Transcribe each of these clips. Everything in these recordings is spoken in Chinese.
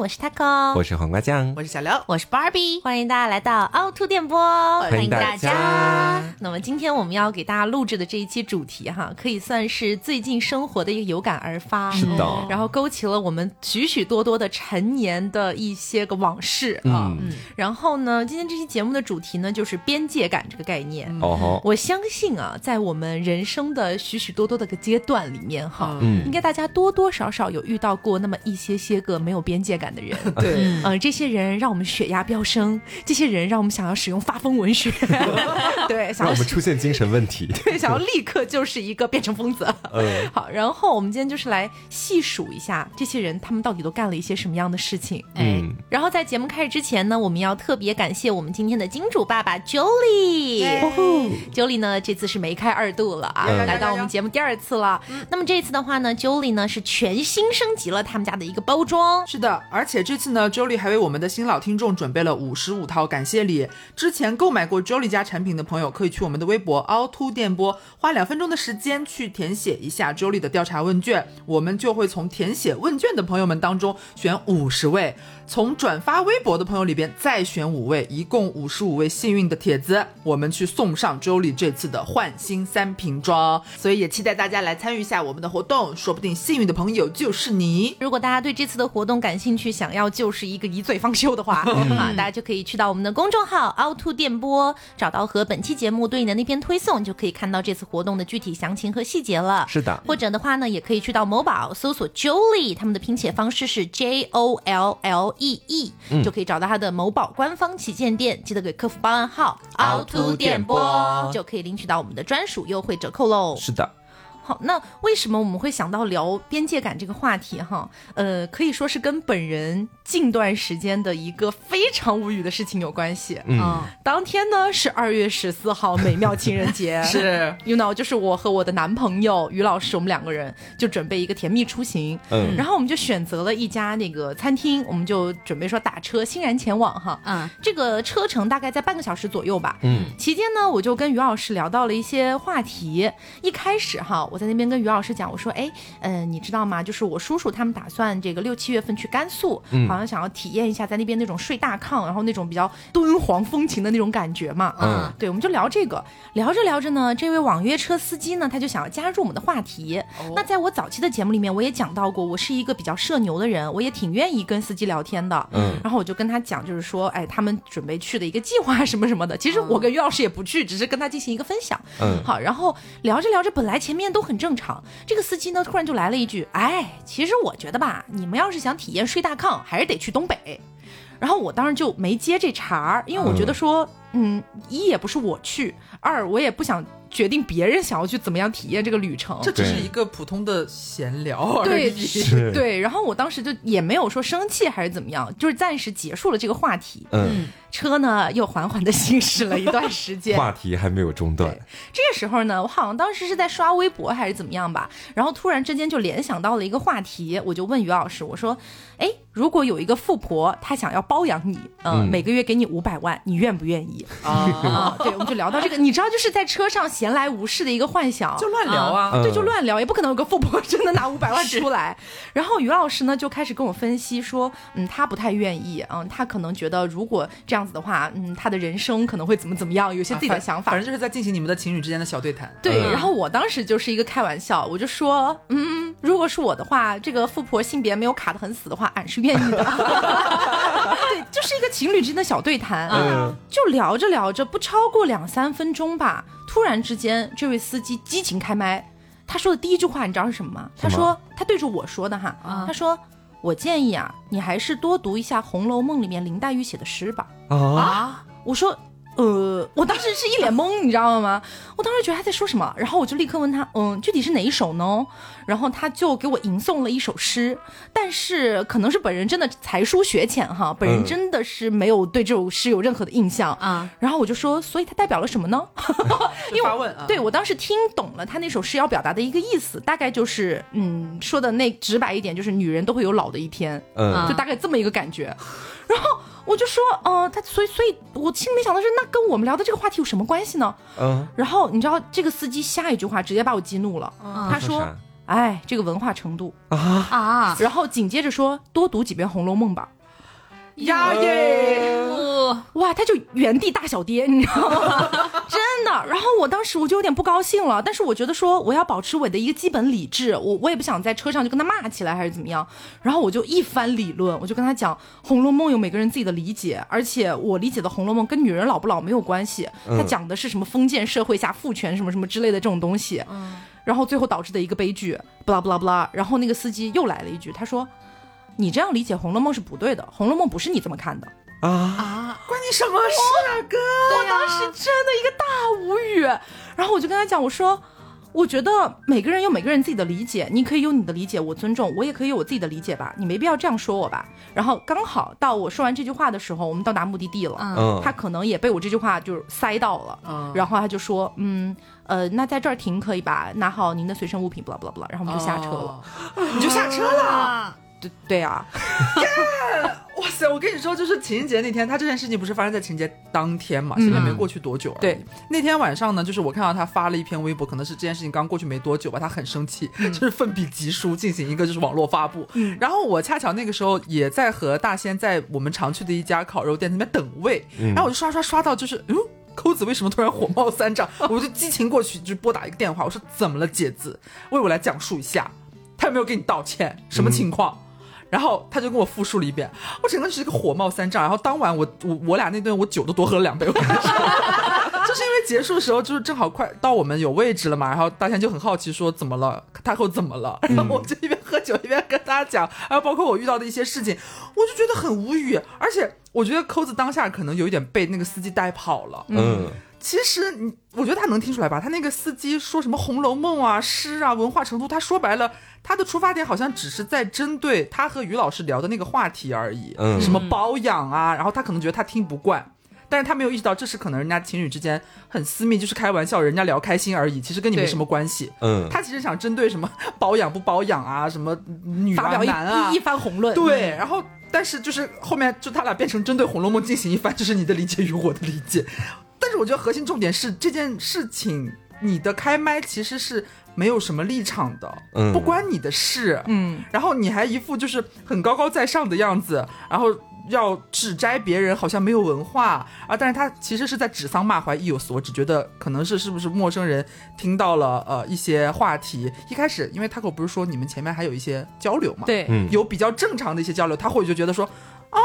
我是 Taco，我是黄瓜酱，我是小刘，我是 Barbie，欢迎大家来到凹凸电波，欢迎大家。那么今天我们要给大家录制的这一期主题哈，可以算是最近生活的一个有感而发，是的，然后勾起了我们许许多多的陈年的一些个往事啊。然后呢，今天这期节目的主题呢，就是边界感这个概念。哦，我相信啊，在我们人生的许许多多的个阶段里面哈，嗯，应该大家多多少少有遇到过那么一些些个没有边界感的人。对，嗯，这些人让我们血压飙升，这些人让我们想要使用发疯文学，对，让我们出现精神问题，对，想要立刻就是一个变成疯子。嗯，好，然后我们今天就是来细数一下这些人，他们到底都干了一些什么样的事情。嗯，然后在节目开始之前呢，我们要特别感谢我们今天的金主爸爸 Jolie。Jolie 呢，这次是梅开二度了啊，来到我们节目第二次了。那么这次的话呢，Jolie 呢是全新升级了他们家的一个包装。是的，而且这次呢，Jolie 还为我们的新老听众准备了五十五套感谢礼。之前购买过 Jolie 家产品的朋友，可以去我们的微博凹凸电波，花两分钟的时间去填写一下周立的调查问卷，我们就会从填写问卷的朋友们当中选五十位。从转发微博的朋友里边再选五位，一共五十五位幸运的帖子，我们去送上 Jolie 这次的焕新三瓶装，所以也期待大家来参与一下我们的活动，说不定幸运的朋友就是你。如果大家对这次的活动感兴趣，想要就是一个一醉方休的话，啊，大家就可以去到我们的公众号凹凸电波，找到和本期节目对应的那篇推送，就可以看到这次活动的具体详情和细节了。是的，或者的话呢，也可以去到某宝搜索 Jolie，他们的拼写方式是 J O L L。E E 就可以找到他的某宝官方旗舰店，记得给客服报暗号凹凸电波，就可以领取到我们的专属优惠折扣喽。是的。那为什么我们会想到聊边界感这个话题哈？呃，可以说是跟本人近段时间的一个非常无语的事情有关系。嗯，当天呢是二月十四号，美妙情人节。是，you know，就是我和我的男朋友于老师，我们两个人就准备一个甜蜜出行。嗯，然后我们就选择了一家那个餐厅，我们就准备说打车欣然前往哈。嗯，这个车程大概在半个小时左右吧。嗯，期间呢，我就跟于老师聊到了一些话题。一开始哈，我。在那边跟于老师讲，我说，哎，嗯，你知道吗？就是我叔叔他们打算这个六七月份去甘肃，好像想要体验一下在那边那种睡大炕，然后那种比较敦煌风情的那种感觉嘛。嗯，对，我们就聊这个，聊着聊着呢，这位网约车司机呢，他就想要加入我们的话题。那在我早期的节目里面，我也讲到过，我是一个比较社牛的人，我也挺愿意跟司机聊天的。嗯，然后我就跟他讲，就是说，哎，他们准备去的一个计划什么什么的。其实我跟于老师也不去，只是跟他进行一个分享。嗯，好，然后聊着聊着，本来前面都。很正常，这个司机呢突然就来了一句：“哎，其实我觉得吧，你们要是想体验睡大炕，还是得去东北。”然后我当时就没接这茬儿，因为我觉得说，嗯，一也不是我去，二我也不想。决定别人想要去怎么样体验这个旅程，这只是一个普通的闲聊而已。对，然后我当时就也没有说生气还是怎么样，就是暂时结束了这个话题。嗯，车呢又缓缓的行驶了一段时间，话题还没有中断。这个时候呢，我好像当时是在刷微博还是怎么样吧，然后突然之间就联想到了一个话题，我就问于老师，我说：“哎，如果有一个富婆，她想要包养你，嗯，每个月给你五百万，你愿不愿意？”啊，对，我们就聊到这个，你知道，就是在车上。闲来无事的一个幻想，就乱聊啊，对，就乱聊，也不可能有个富婆真的拿五百万出来。然后于老师呢就开始跟我分析说，嗯，他不太愿意，嗯，他可能觉得如果这样子的话，嗯，他的人生可能会怎么怎么样，有些自己的想法。反正就是在进行你们的情侣之间的小对谈。对，然后我当时就是一个开玩笑，我就说，嗯，如果是我的话，这个富婆性别没有卡的很死的话，俺是愿意的。对，就是一个情侣之间的小对谈，嗯就聊着聊着，不超过两三分钟吧。突然之间，这位司机激情开麦，他说的第一句话你知道是什么吗？他说他对着我说的哈，他说我建议啊，你还是多读一下《红楼梦》里面林黛玉写的诗吧。啊，我说。呃，我当时是一脸懵，你知道吗？我当时觉得他在说什么，然后我就立刻问他，嗯，具体是哪一首呢？然后他就给我吟诵了一首诗，但是可能是本人真的才疏学浅哈，本人真的是没有对这首诗有任何的印象啊。然后我就说，所以它代表了什么呢？因为问，对我当时听懂了他那首诗要表达的一个意思，大概就是，嗯，说的那直白一点，就是女人都会有老的一天，嗯，就大概这么一个感觉，然后。我就说，呃，他所以，所以我心里面想的是，那跟我们聊的这个话题有什么关系呢？嗯。然后你知道，这个司机下一句话直接把我激怒了。他说：“哎，这个文化程度啊啊！然后紧接着说多读几遍《红楼梦》吧。呀耶！哇，他就原地大小跌，你知道吗？真的。然后我当时我就有点不高兴了，但是我觉得说我要保持我的一个基本理智，我我也不想在车上就跟他骂起来还是怎么样。然后我就一番理论，我就跟他讲《红楼梦》有每个人自己的理解，而且我理解的《红楼梦》跟女人老不老没有关系，他讲的是什么封建社会下父权什么什么之类的这种东西。嗯。然后最后导致的一个悲剧，不啦不啦不啦。然后那个司机又来了一句，他说。你这样理解《红楼梦》是不对的，《红楼梦》不是你这么看的啊啊！关你什么事啊，哥？我当时真的一个大无语。然后我就跟他讲，我说，我觉得每个人有每个人自己的理解，你可以有你的理解，我尊重，我也可以有我自己的理解吧，你没必要这样说我吧。然后刚好到我说完这句话的时候，我们到达目的地了，嗯，他可能也被我这句话就是塞到了，嗯，然后他就说，嗯，呃，那在这儿停可以吧？拿好您的随身物品，不啦不啦不啦，然后我们就下车了，你就下车了。对对啊，哇塞！我跟你说，就是情人节那天，他这件事情不是发生在情人节当天嘛？现在没过去多久。对，那天晚上呢，就是我看到他发了一篇微博，可能是这件事情刚过去没多久吧，他很生气，就是奋笔疾书进行一个就是网络发布。嗯，然后我恰巧那个时候也在和大仙在我们常去的一家烤肉店那边等位，然后我就刷刷刷到就是嗯，扣子为什么突然火冒三丈？我就激情过去就拨打一个电话，我说怎么了，姐子，为我来讲述一下，他有没有给你道歉？什么情况？然后他就跟我复述了一遍，我整个就是一个火冒三丈。然后当晚我我我俩那顿我酒都多喝了两杯，我跟你说 就是因为结束的时候就是正好快到我们有位置了嘛。然后大仙就很好奇说怎么了，太后怎么了？然后我就一边喝酒一边跟大家讲，还有包括我遇到的一些事情，我就觉得很无语。而且我觉得扣子当下可能有一点被那个司机带跑了。嗯。其实你，我觉得他能听出来吧？他那个司机说什么《红楼梦》啊、诗啊、文化程度，他说白了，他的出发点好像只是在针对他和于老师聊的那个话题而已。嗯，什么包养啊，然后他可能觉得他听不惯，但是他没有意识到这是可能人家情侣之间很私密，就是开玩笑，人家聊开心而已，其实跟你没什么关系。嗯，他其实想针对什么 包养不包养啊，什么女啊男啊一番宏论。对，然后但是就是后面就他俩变成针对《红楼梦》进行一番，就是你的理解与我的理解。但是我觉得核心重点是这件事情，你的开麦其实是没有什么立场的，嗯，不关你的事，嗯，然后你还一副就是很高高在上的样子，然后要指摘别人，好像没有文化啊，但是他其实是在指桑骂槐，意有所指，觉得可能是是不是陌生人听到了呃一些话题，一开始因为他可不是说你们前面还有一些交流嘛，对，有比较正常的一些交流，他或许就觉得说啊。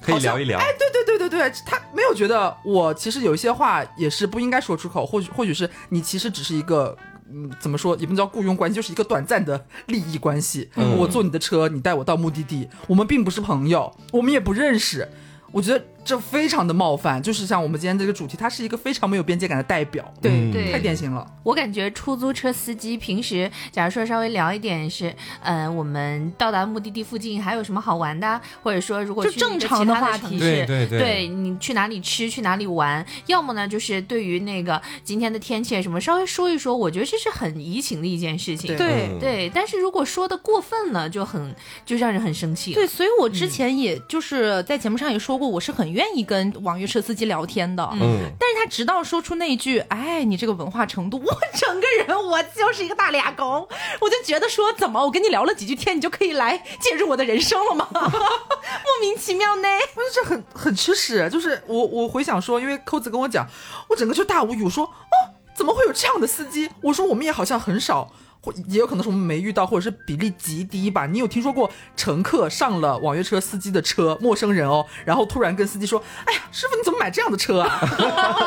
可以聊一聊，哎，对对对对对，他没有觉得我其实有一些话也是不应该说出口，或许或许是你其实只是一个，嗯，怎么说也不能叫雇佣关系，就是一个短暂的利益关系。我坐你的车，你带我到目的地，我们并不是朋友，我们也不认识。我觉得这非常的冒犯，就是像我们今天这个主题，它是一个非常没有边界感的代表，对对，太典型了。我感觉出租车司机平时，假如说稍微聊一点是，嗯，我们到达目的地附近还有什么好玩的，或者说如果去正常的话题，对对对，你去哪里吃，去哪里玩，要么呢就是对于那个今天的天气什么稍微说一说，我觉得这是很怡情的一件事情，对对。但是如果说的过分了，就很就让人很生气。对，所以我之前也就是在节目上也说。过我是很愿意跟网约车司机聊天的，嗯，但是他直到说出那一句“哎，你这个文化程度”，我整个人我就是一个大俩狗，我就觉得说怎么我跟你聊了几句天，你就可以来介入我的人生了吗？莫名其妙呢，我觉得这很很吃屎。就是我我回想说，因为扣子跟我讲，我整个就大无语。我说哦，怎么会有这样的司机？我说我们也好像很少。或也有可能是我们没遇到，或者是比例极低吧。你有听说过乘客上了网约车司机的车，陌生人哦，然后突然跟司机说：“哎呀，师傅你怎么买这样的车啊？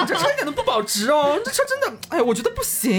你这车一点都不保值哦，这车真的……哎，我觉得不行。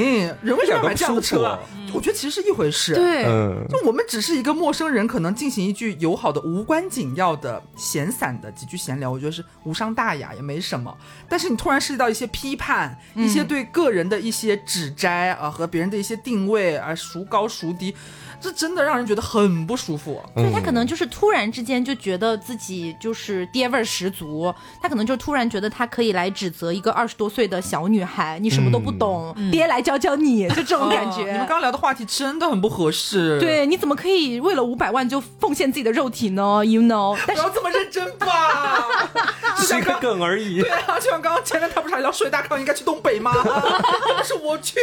人为什么要买这样的车？我觉得其实是一回事。对，就我们只是一个陌生人，可能进行一句友好的、无关紧要的、闲散的几句闲聊，我觉得是无伤大雅，也没什么。但是你突然涉及到一些批判，一些对个人的一些指摘啊，和别人的一些定位。啊，孰高孰低，这真的让人觉得很不舒服。所以他可能就是突然之间就觉得自己就是爹味儿十足，他可能就突然觉得他可以来指责一个二十多岁的小女孩，你什么都不懂，爹来教教你，就这种感觉。你们刚刚聊的话题真的很不合适。对，你怎么可以为了五百万就奉献自己的肉体呢？You know，不要这么认真吧，只 是一个梗而已。对啊，就像刚刚前面他不是还聊睡大炕应该去东北吗？的是我去，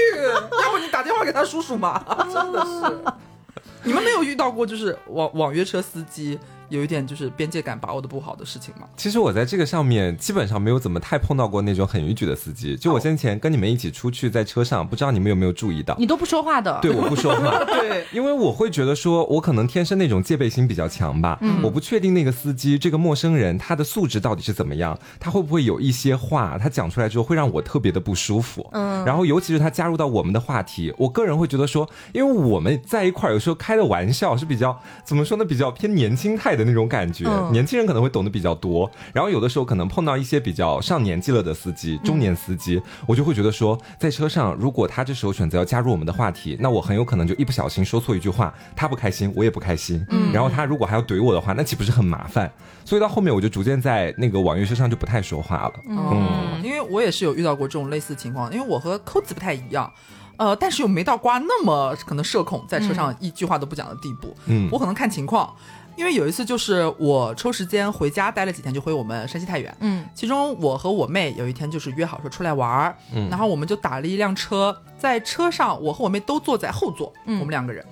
要不你打电话给他叔叔嘛？真的是，你们没有遇到过就是网网约车司机？有一点就是边界感把握的不好的事情嘛？其实我在这个上面基本上没有怎么太碰到过那种很逾矩的司机。就我先前跟你们一起出去，在车上，不知道你们有没有注意到，你都不说话的。对，我不说话。对，因为我会觉得说，我可能天生那种戒备心比较强吧。嗯。我不确定那个司机这个陌生人他的素质到底是怎么样，他会不会有一些话他讲出来之后会让我特别的不舒服。嗯。然后尤其是他加入到我们的话题，我个人会觉得说，因为我们在一块儿有时候开的玩笑是比较怎么说呢，比较偏年轻态的那种感觉。年轻人可能会懂得比较多，然后有的时候可能碰到一些比较上年纪了的司机，中年司机，我就会觉得说，在车上如果他这时候选择要加入我们的话题，那我很有可能就一不小心说错一句话，他不开心，我也不开心。嗯，然后他如果还要怼我的话，那岂不是很麻烦？所以到后面我就逐渐在那个网约车上就不太说话了。嗯，因为我也是有遇到过这种类似情况，因为我和扣子不太一样，呃，但是又没到瓜那么可能社恐，在车上一句话都不讲的地步。嗯，我可能看情况。因为有一次就是我抽时间回家待了几天，就回我们山西太原。嗯，其中我和我妹有一天就是约好说出来玩儿，嗯然后我们就打了一辆车，在车上我和我妹都坐在后座，嗯我们两个人。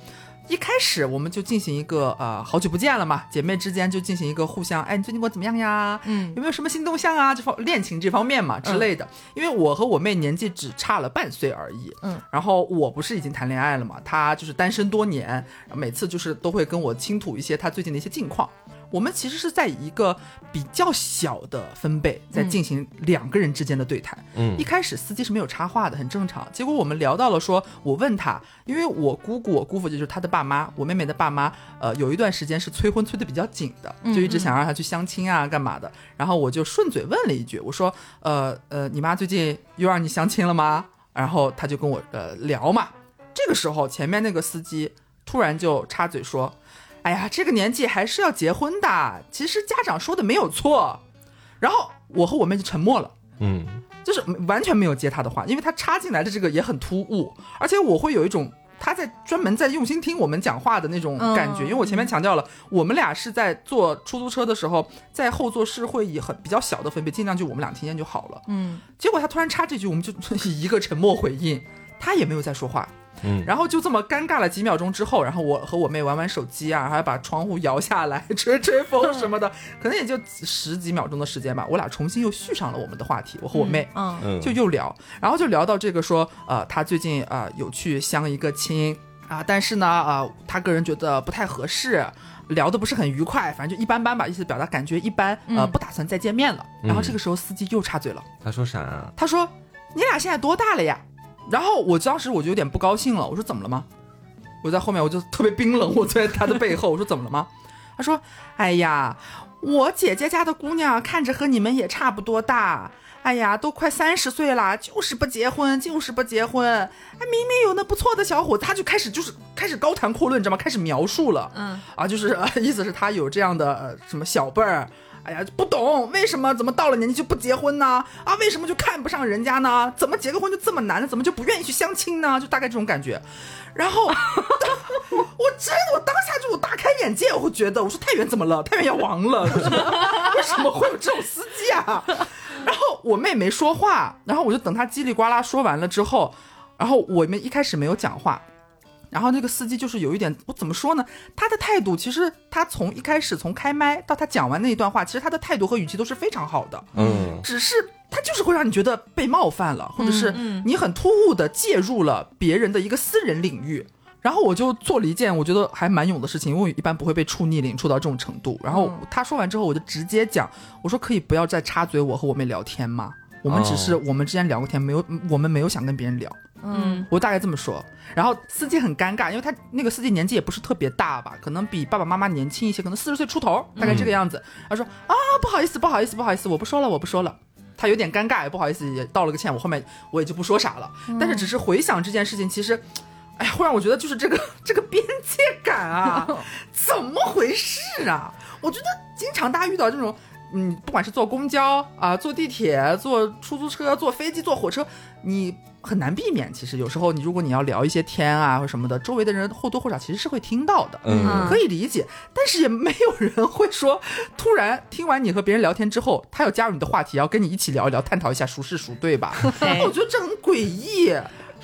一开始我们就进行一个呃，好久不见了嘛，姐妹之间就进行一个互相，哎，你最近过得怎么样呀？嗯，有没有什么新动向啊？这方恋情这方面嘛之类的。因为我和我妹年纪只差了半岁而已，嗯，然后我不是已经谈恋爱了嘛，她就是单身多年，每次就是都会跟我倾吐一些她最近的一些近况。我们其实是在一个比较小的分贝在进行两个人之间的对谈。嗯，一开始司机是没有插话的，很正常。结果我们聊到了，说我问他，因为我姑姑、我姑父就是他的爸妈，我妹妹的爸妈，呃，有一段时间是催婚催的比较紧的，就一直想让他去相亲啊，干嘛的。然后我就顺嘴问了一句，我说，呃呃，你妈最近又让你相亲了吗？然后他就跟我呃聊嘛。这个时候，前面那个司机突然就插嘴说。哎呀，这个年纪还是要结婚的。其实家长说的没有错。然后我和我妹就沉默了，嗯，就是完全没有接他的话，因为他插进来的这个也很突兀，而且我会有一种他在专门在用心听我们讲话的那种感觉。因为我前面强调了，我们俩是在坐出租车的时候，在后座是会以很比较小的分贝，尽量就我们俩听见就好了。嗯，结果他突然插这句，我们就 以一个沉默回应，他也没有再说话。嗯，然后就这么尴尬了几秒钟之后，然后我和我妹玩玩手机啊，还把窗户摇下来 吹吹风什么的，可能也就十几秒钟的时间吧。我俩重新又续上了我们的话题，我和我妹，嗯，就又聊，然后就聊到这个说，呃，他最近啊有去相一个亲啊，但是呢，啊，他个人觉得不太合适，聊的不是很愉快，反正就一般般吧，意思表达感觉一般，呃，不打算再见面了。然后这个时候司机又插嘴了，他说啥啊？他说你俩现在多大了呀？然后我当时我就有点不高兴了，我说怎么了吗？我在后面我就特别冰冷，我坐在他的背后，我说怎么了吗？他说：“哎呀，我姐姐家的姑娘看着和你们也差不多大，哎呀，都快三十岁了，就是不结婚，就是不结婚。哎，明明有那不错的小伙子，他就开始就是开始高谈阔论，你知道吗？开始描述了，嗯，啊，就是 意思是他有这样的什么小辈儿。”哎呀，不懂为什么怎么到了年纪就不结婚呢？啊，为什么就看不上人家呢？怎么结个婚就这么难呢？怎么就不愿意去相亲呢？就大概这种感觉。然后，我真的，我当下就我大开眼界，我会觉得，我说太原怎么了？太原要亡了？为什么会有这种司机啊？然后我妹没说话，然后我就等她叽里呱啦说完了之后，然后我们一开始没有讲话。然后那个司机就是有一点，我怎么说呢？他的态度其实他从一开始从开麦到他讲完那一段话，其实他的态度和语气都是非常好的。嗯，只是他就是会让你觉得被冒犯了，或者是你很突兀的介入了别人的一个私人领域。然后我就做了一件我觉得还蛮勇的事情，因为我一般不会被触逆鳞触到这种程度。然后他说完之后，我就直接讲，我说可以不要再插嘴，我和我妹聊天吗？我们只是我们之间聊过天，没有我们没有想跟别人聊。嗯，我大概这么说，然后司机很尴尬，因为他那个司机年纪也不是特别大吧，可能比爸爸妈妈年轻一些，可能四十岁出头，大概这个样子。他说啊，不好意思，不好意思，不好意思，我不说了，我不说了。他有点尴尬，也不好意思，也道了个歉。我后面我也就不说啥了。但是只是回想这件事情，其实，哎呀，会让我觉得就是这个 这个边界感啊，怎么回事啊？我觉得经常大家遇到这种。嗯，不管是坐公交啊，坐地铁，坐出租车，坐飞机，坐火车，你很难避免。其实有时候你如果你要聊一些天啊或什么的，周围的人或多或少其实是会听到的，嗯，可以理解。但是也没有人会说，突然听完你和别人聊天之后，他要加入你的话题，要跟你一起聊一聊，探讨一下孰是孰对吧？我觉得这很诡异。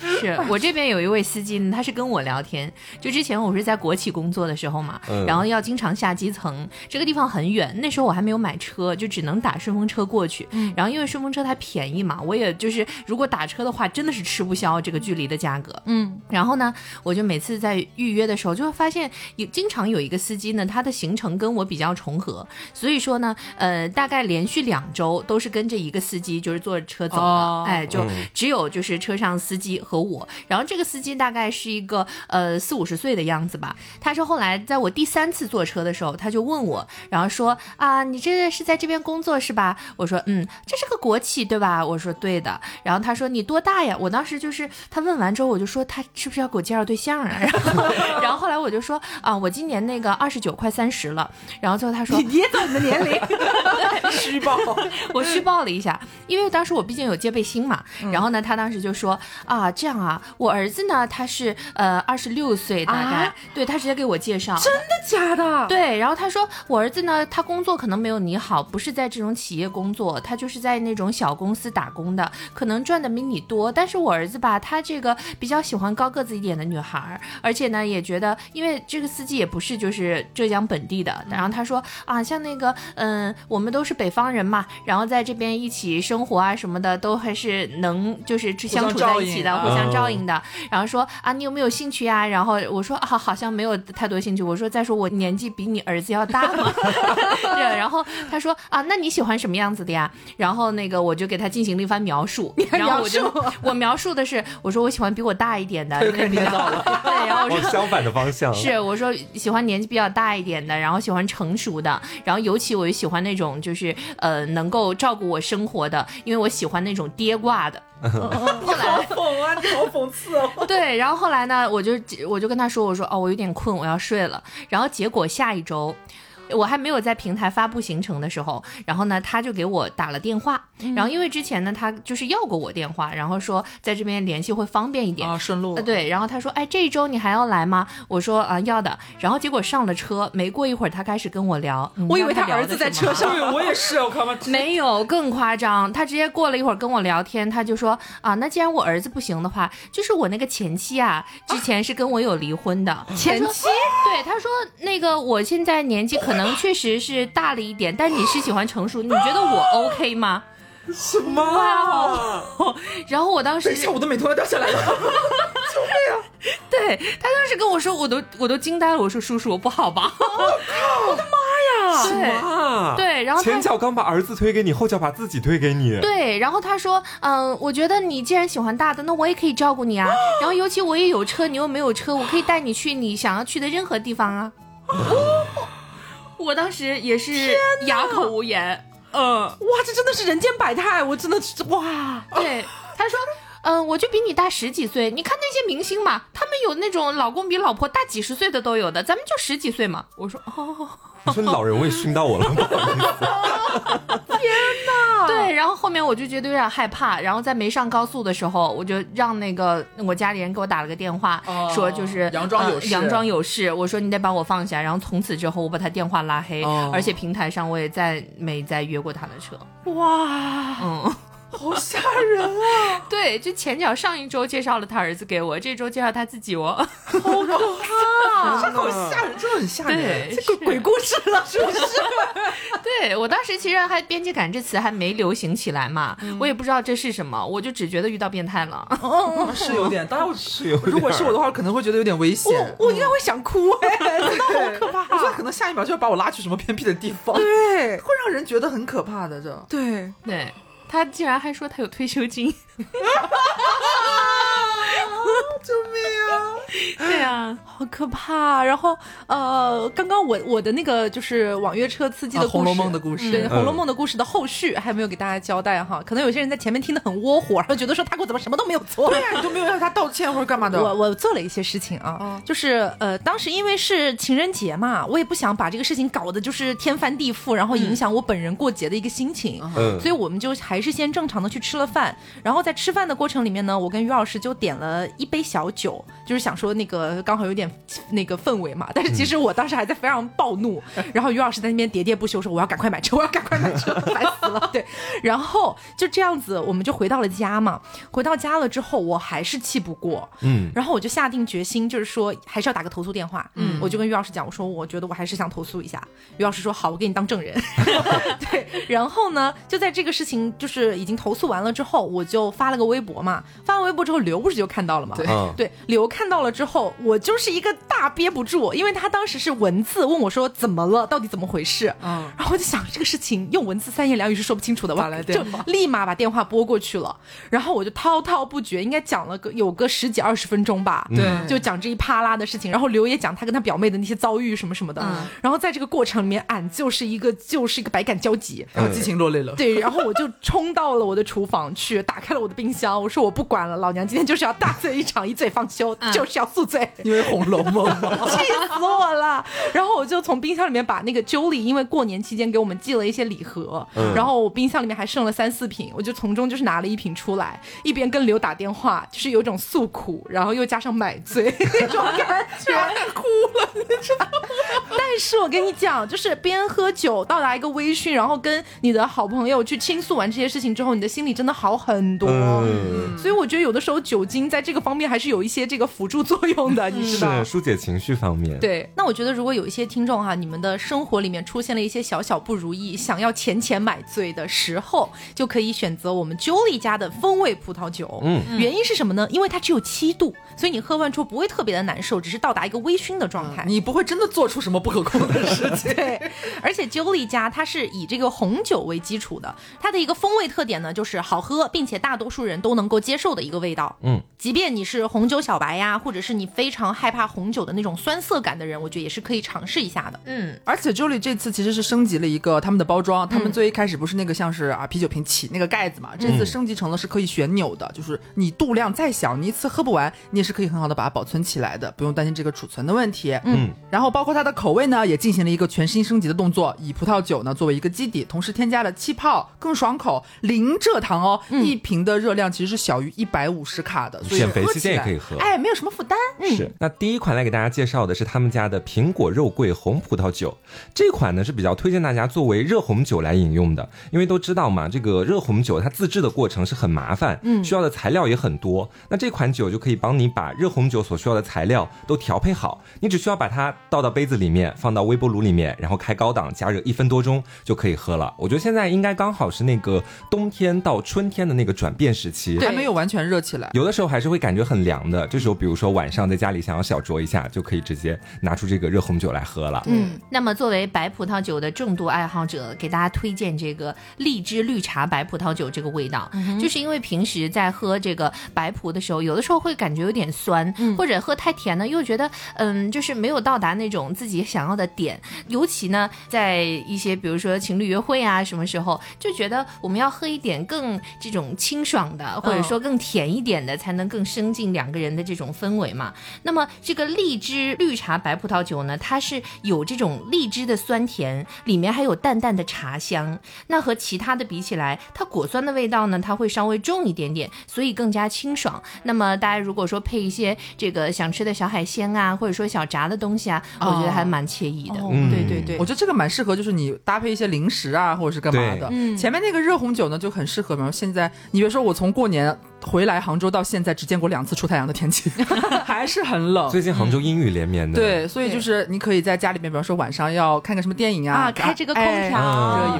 是 我这边有一位司机呢，他是跟我聊天。就之前我是在国企工作的时候嘛，然后要经常下基层，这个地方很远。那时候我还没有买车，就只能打顺风车过去。然后因为顺风车它便宜嘛，我也就是如果打车的话，真的是吃不消这个距离的价格。嗯，然后呢，我就每次在预约的时候，就会发现有经常有一个司机呢，他的行程跟我比较重合，所以说呢，呃，大概连续两周都是跟着一个司机，就是坐着车走的。哎，就只有就是车上司机。和我，然后这个司机大概是一个呃四五十岁的样子吧。他说后来在我第三次坐车的时候，他就问我，然后说啊，你这是在这边工作是吧？我说嗯，这是个国企对吧？我说对的。然后他说你多大呀？我当时就是他问完之后，我就说他是不是要给我介绍对象啊？然后 然后后来我就说啊，我今年那个二十九快三十了。然后最后他说你别走你的年龄，虚报，我虚报了一下，因为当时我毕竟有戒备心嘛。然后呢，他当时就说啊。这样啊，我儿子呢，他是呃二十六岁，大概对他直接给我介绍，真的假的？对，然后他说我儿子呢，他工作可能没有你好，不是在这种企业工作，他就是在那种小公司打工的，可能赚的比你多。但是我儿子吧，他这个比较喜欢高个子一点的女孩，而且呢也觉得，因为这个司机也不是就是浙江本地的，然后他说啊，像那个嗯，我们都是北方人嘛，然后在这边一起生活啊什么的，都还是能就是相处在一起的。互相照应的，然后说啊，你有没有兴趣呀？然后我说啊，好像没有太多兴趣。我说再说我年纪比你儿子要大嘛。对，然后他说啊，那你喜欢什么样子的呀？然后那个我就给他进行了一番描述。然后我就我描述的是，我说我喜欢比我大一点的。对，然后往相反的方向。是，我说喜欢年纪比较大一点的，然后喜欢成熟的，然后尤其我就喜欢那种就是呃能够照顾我生活的，因为我喜欢那种爹挂的。后 来好讽啊！你好讽刺哦。对，然后后来呢，我就我就跟他说，我说哦，我有点困，我要睡了。然后结果下一周。我还没有在平台发布行程的时候，然后呢，他就给我打了电话，然后因为之前呢，他就是要过我电话，然后说在这边联系会方便一点啊，顺路。对，然后他说，哎，这一周你还要来吗？我说啊，要的。然后结果上了车，没过一会儿，他开始跟我聊，我以为他儿子在车上，对，我也是，我靠 吗？没有，更夸张，他直接过了一会儿跟我聊天，他就说啊，那既然我儿子不行的话，就是我那个前妻啊，之前是跟我有离婚的前妻，对，他说那个我现在年纪可能确实是大了一点，但你是喜欢成熟，你觉得我 OK 吗？什么？然后我当时，等一下，我的美瞳要掉下来了，救命啊！对他当时跟我说，我都我都惊呆了。我说叔叔，我不好吧？我靠！我的妈呀！什么？对，然后前脚刚把儿子推给你，后脚把自己推给你。对，然后他说，嗯，我觉得你既然喜欢大的，那我也可以照顾你啊。然后尤其我也有车，你又没有车，我可以带你去你想要去的任何地方啊。我当时也是哑口无言。嗯，哇，这真的是人间百态，我真的是哇。对，他说，嗯，我就比你大十几岁，你看那些明星嘛，他们有那种老公比老婆大几十岁的都有的，咱们就十几岁嘛。我说，哦。你说老人味熏到我了，不好意思。天哪！对，然后后面我就觉得有点害怕，然后在没上高速的时候，我就让那个我家里人给我打了个电话，说就是佯装有事，佯装有事。我说你得把我放下，然后从此之后我把他电话拉黑，而且平台上我也再没再约过他的车。哇，嗯。好吓人啊！对，就前脚上一周介绍了他儿子给我，这周介绍他自己哦，好可怕，这好吓人，真的很吓人，这个鬼故事了，是不是？对我当时其实还边界感这词还没流行起来嘛，我也不知道这是什么，我就只觉得遇到变态了，是有点，当然是有，如果是我的话，可能会觉得有点危险，我应该会想哭哎，真的好可怕，我觉得可能下一秒就要把我拉去什么偏僻的地方，对，会让人觉得很可怕的，这，对对。他竟然还说他有退休金。救命啊！对啊，好可怕。然后呃，刚刚我我的那个就是网约车司机的《红楼梦》的故事，对《红楼梦》的故事的后续还没有给大家交代哈。可能有些人在前面听得很窝火，然后觉得说他给我怎么什么都没有做？对呀，你都没有让他道歉或者干嘛的？我我做了一些事情啊，就是呃，当时因为是情人节嘛，我也不想把这个事情搞得就是天翻地覆，然后影响我本人过节的一个心情。嗯，所以我们就还是先正常的去吃了饭，然后在吃饭的过程里面呢，我跟于老师就点了一杯小酒，就是想说那个刚好有点那个氛围嘛。但是其实我当时还在非常暴怒，然后于老师在那边喋喋不休说我要赶快买车，我要赶快买车，烦死了。对，然后就这样子，我们就回到了家嘛。回到家了之后，我还是气不过，嗯，然后我就下定决心，就是说还是要打个投诉电话。嗯，我就跟于老师讲，我说我觉得我还是想投诉一下。于老师说好，我给你当证人。对，然后呢，就在这个事情就是已经投诉完了之后，我就发了个微博嘛。发完微博之后，刘不是就看到了吗？对，对，刘看到了之后，我就是一个大憋不住，因为他当时是文字问我说怎么了，到底怎么回事？嗯，然后我就想这个事情用文字三言两语是说不清楚的，我就立马把电话拨过去了，然后我就滔滔不绝，应该讲了个有个十几二十分钟吧，对，就讲这一啪啦的事情，然后刘也讲他跟他表妹的那些遭遇什么什么的，嗯。然后在这个过程里面，俺就是一个就是一个百感交集，然后激情落泪了，对，然后我就冲到了我的厨房去，打开了我的冰箱，我说我不管了，老娘今天就是要大醉一场，一醉方休，就是要宿醉，因为《红楼梦》气死我了，然后我就从冰箱里面把那个 Julie，因为过年期间给我们寄了一些礼盒，然后我冰箱里面还剩了三四瓶，我就从中就是拿了一瓶出来，一边跟刘打电话，就是有种诉苦，然后又加上买醉 那种感觉，哭了，你知道吗？但是我跟你讲，就是边喝酒到达一个微醺，然后跟你的好朋友去倾诉完这些事情之后，你的心里真的好很多。所以我觉得有的时候酒精在这个方面还是有一些这个辅助作用的，你知道是疏解情绪方面。对，那我觉得如果有一些听众哈，你们的生活里面出现了一些小小不如意，想要钱钱买醉的时候，就可以选择我们 Julie 家的风味葡萄酒。嗯，原因是什么呢？因为它只有七度，所以你喝完之后不会特别的难受，只是到达一个微醺的状态。你不会真的做出什么不可控的事情。对，而且 Julie 家它是以这个红酒为基础的，它的一个风味特点呢，就是好喝，并且大多数人都能够接受的一个味道。嗯，即便你是红酒小白呀，或者是你非常害怕红酒的那种酸涩感的人，我觉得也是可以尝试一下的。嗯，而且 Julie 这次其实是升级了一个他们的包装，他们最一开始不是那个像是啊啤酒瓶起那个盖子嘛，这次升级成了是可以旋钮的，就是你度量再小，你一次喝不完，你也是可以很好的把它保存起来的，不用担心这个储存的问题。嗯，然后包括它的口味呢，也进行了一个全新升级的动作，以葡萄酒呢作为一个基底，同时添加了气泡，更爽口，零蔗糖哦，一瓶的热量其实是小于一百五十卡的，所以减肥期间也可以喝，哎，没有什么负担。是，那第一款来给大家介绍的是他们家的苹果肉桂红葡萄酒，这款呢是比较推荐大家作为热红酒来饮用的，因为都知道嘛，这个热红酒它自制的过程是很麻烦，嗯，需要的材料也很多，那这款酒就可以帮你把热红酒所需要的材料都调配好，你只需要把它倒到杯子里面，放到微波炉里面，然后开高档加热一分多钟就可以喝了。我觉得现在应该刚好是那个冬天到春天的那个转变时期，还没有完全热起来，有的时候还是会感觉很凉的，这时候比如说晚上在家里想要小酌一下，就可以直接拿出这个热红酒来喝了。嗯，那么作为白葡萄酒的重度爱好者，给大家推荐这个荔枝绿茶白葡萄酒这个味道，就是因为平时在喝这个白葡的时候，有的时候会感觉有点酸，或者喝太甜呢，又觉得嗯，就是没有到达那种自己想要的点。尤其呢，在一些比如说情侣约会啊，什么时候就觉得我们要喝一点更这种清爽的，或者说更甜一点的，才能更升进两个人的这种氛围嘛。那么这个荔枝绿茶白葡萄酒呢，它是有这种荔枝的酸甜，里面还有淡淡的茶香。那和其他的比起来，它果酸的味道呢，它会稍微重一点点，所以更加清爽。那么大家如果说配一些这个想吃的小海鲜啊，或者说小炸的东西啊，我觉得还蛮惬意的。对对对，我觉得这个蛮适合，就是你搭配一些零食啊，或者是干嘛的。嗯前面那个热红酒呢，就很适合。比如现在，你别说我从过年。回来杭州到现在只见过两次出太阳的天气，还是很冷。最近杭州阴雨连绵的。对，所以就是你可以在家里面，比方说晚上要看个什么电影啊，啊开这个空调，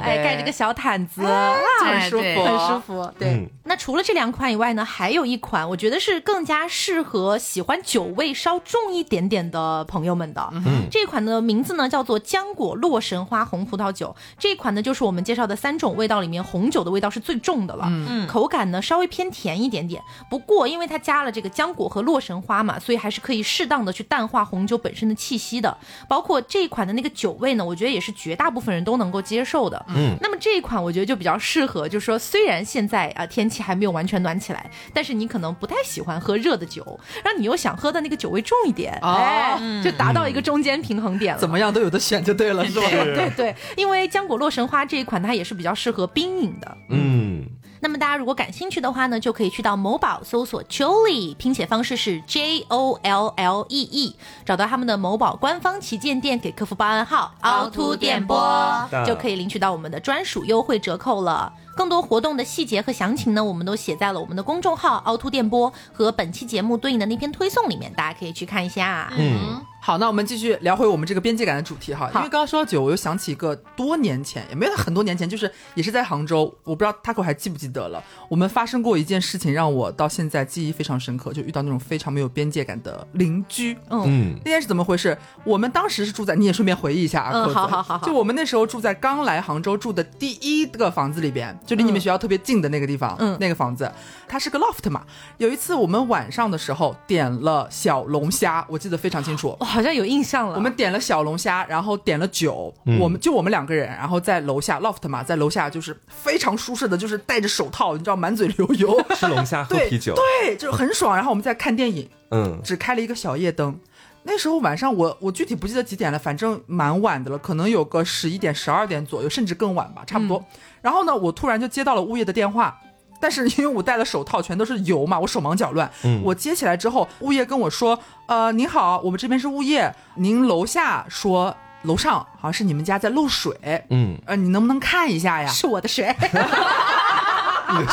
哎，盖这个小毯子，很舒服，很舒服。对。那除了这两款以外呢，还有一款，我觉得是更加适合喜欢酒味稍重一点点的朋友们的。嗯。这款的名字呢叫做浆果洛神花红葡萄酒，这款呢就是我们介绍的三种味道里面红酒的味道是最重的了。嗯。口感呢稍微偏甜一点。点点，不过因为它加了这个浆果和洛神花嘛，所以还是可以适当的去淡化红酒本身的气息的。包括这一款的那个酒味呢，我觉得也是绝大部分人都能够接受的。嗯，那么这一款我觉得就比较适合，就是说虽然现在啊天气还没有完全暖起来，但是你可能不太喜欢喝热的酒，然后你又想喝的那个酒味重一点，哎，就达到一个中间平衡点了。怎么样都有的选就对了，是吧？对对，因为浆果洛神花这一款它也是比较适合冰饮的。嗯。那么大家如果感兴趣的话呢，就可以去到某宝搜索 Jolly，拼写方式是 J O L L E E，找到他们的某宝官方旗舰店，给客服报暗号凹凸电波，就可以领取到我们的专属优惠折扣了。更多活动的细节和详情呢，我们都写在了我们的公众号凹凸电波和本期节目对应的那篇推送里面，大家可以去看一下。嗯。好，那我们继续聊回我们这个边界感的主题哈。因为刚刚说到酒，我又想起一个多年前，也没有很多年前，就是也是在杭州，我不知道 Taco 还记不记得了。我们发生过一件事情，让我到现在记忆非常深刻，就遇到那种非常没有边界感的邻居。嗯，那天是怎么回事？我们当时是住在，你也顺便回忆一下啊。嗯，好好好。就我们那时候住在刚来杭州住的第一个房子里边，就离你们学校特别近的那个地方。嗯，那个房子它是个 loft 嘛。有一次我们晚上的时候点了小龙虾，我记得非常清楚。我好像有印象了。我们点了小龙虾，然后点了酒，我们就我们两个人，然后在楼下 loft 嘛，在楼下就是非常舒适的，就是戴着手套，你知道满嘴流油，吃龙虾喝啤酒，对，就是很爽。然后我们在看电影，嗯，只开了一个小夜灯。那时候晚上我我具体不记得几点了，反正蛮晚的了，可能有个十一点、十二点左右，甚至更晚吧，差不多。然后呢，我突然就接到了物业的电话。但是因为我戴了手套，全都是油嘛，我手忙脚乱。嗯，我接起来之后，物业跟我说：“呃，您好，我们这边是物业，您楼下说楼上好像是你们家在漏水。嗯，呃，你能不能看一下呀？是我的水。”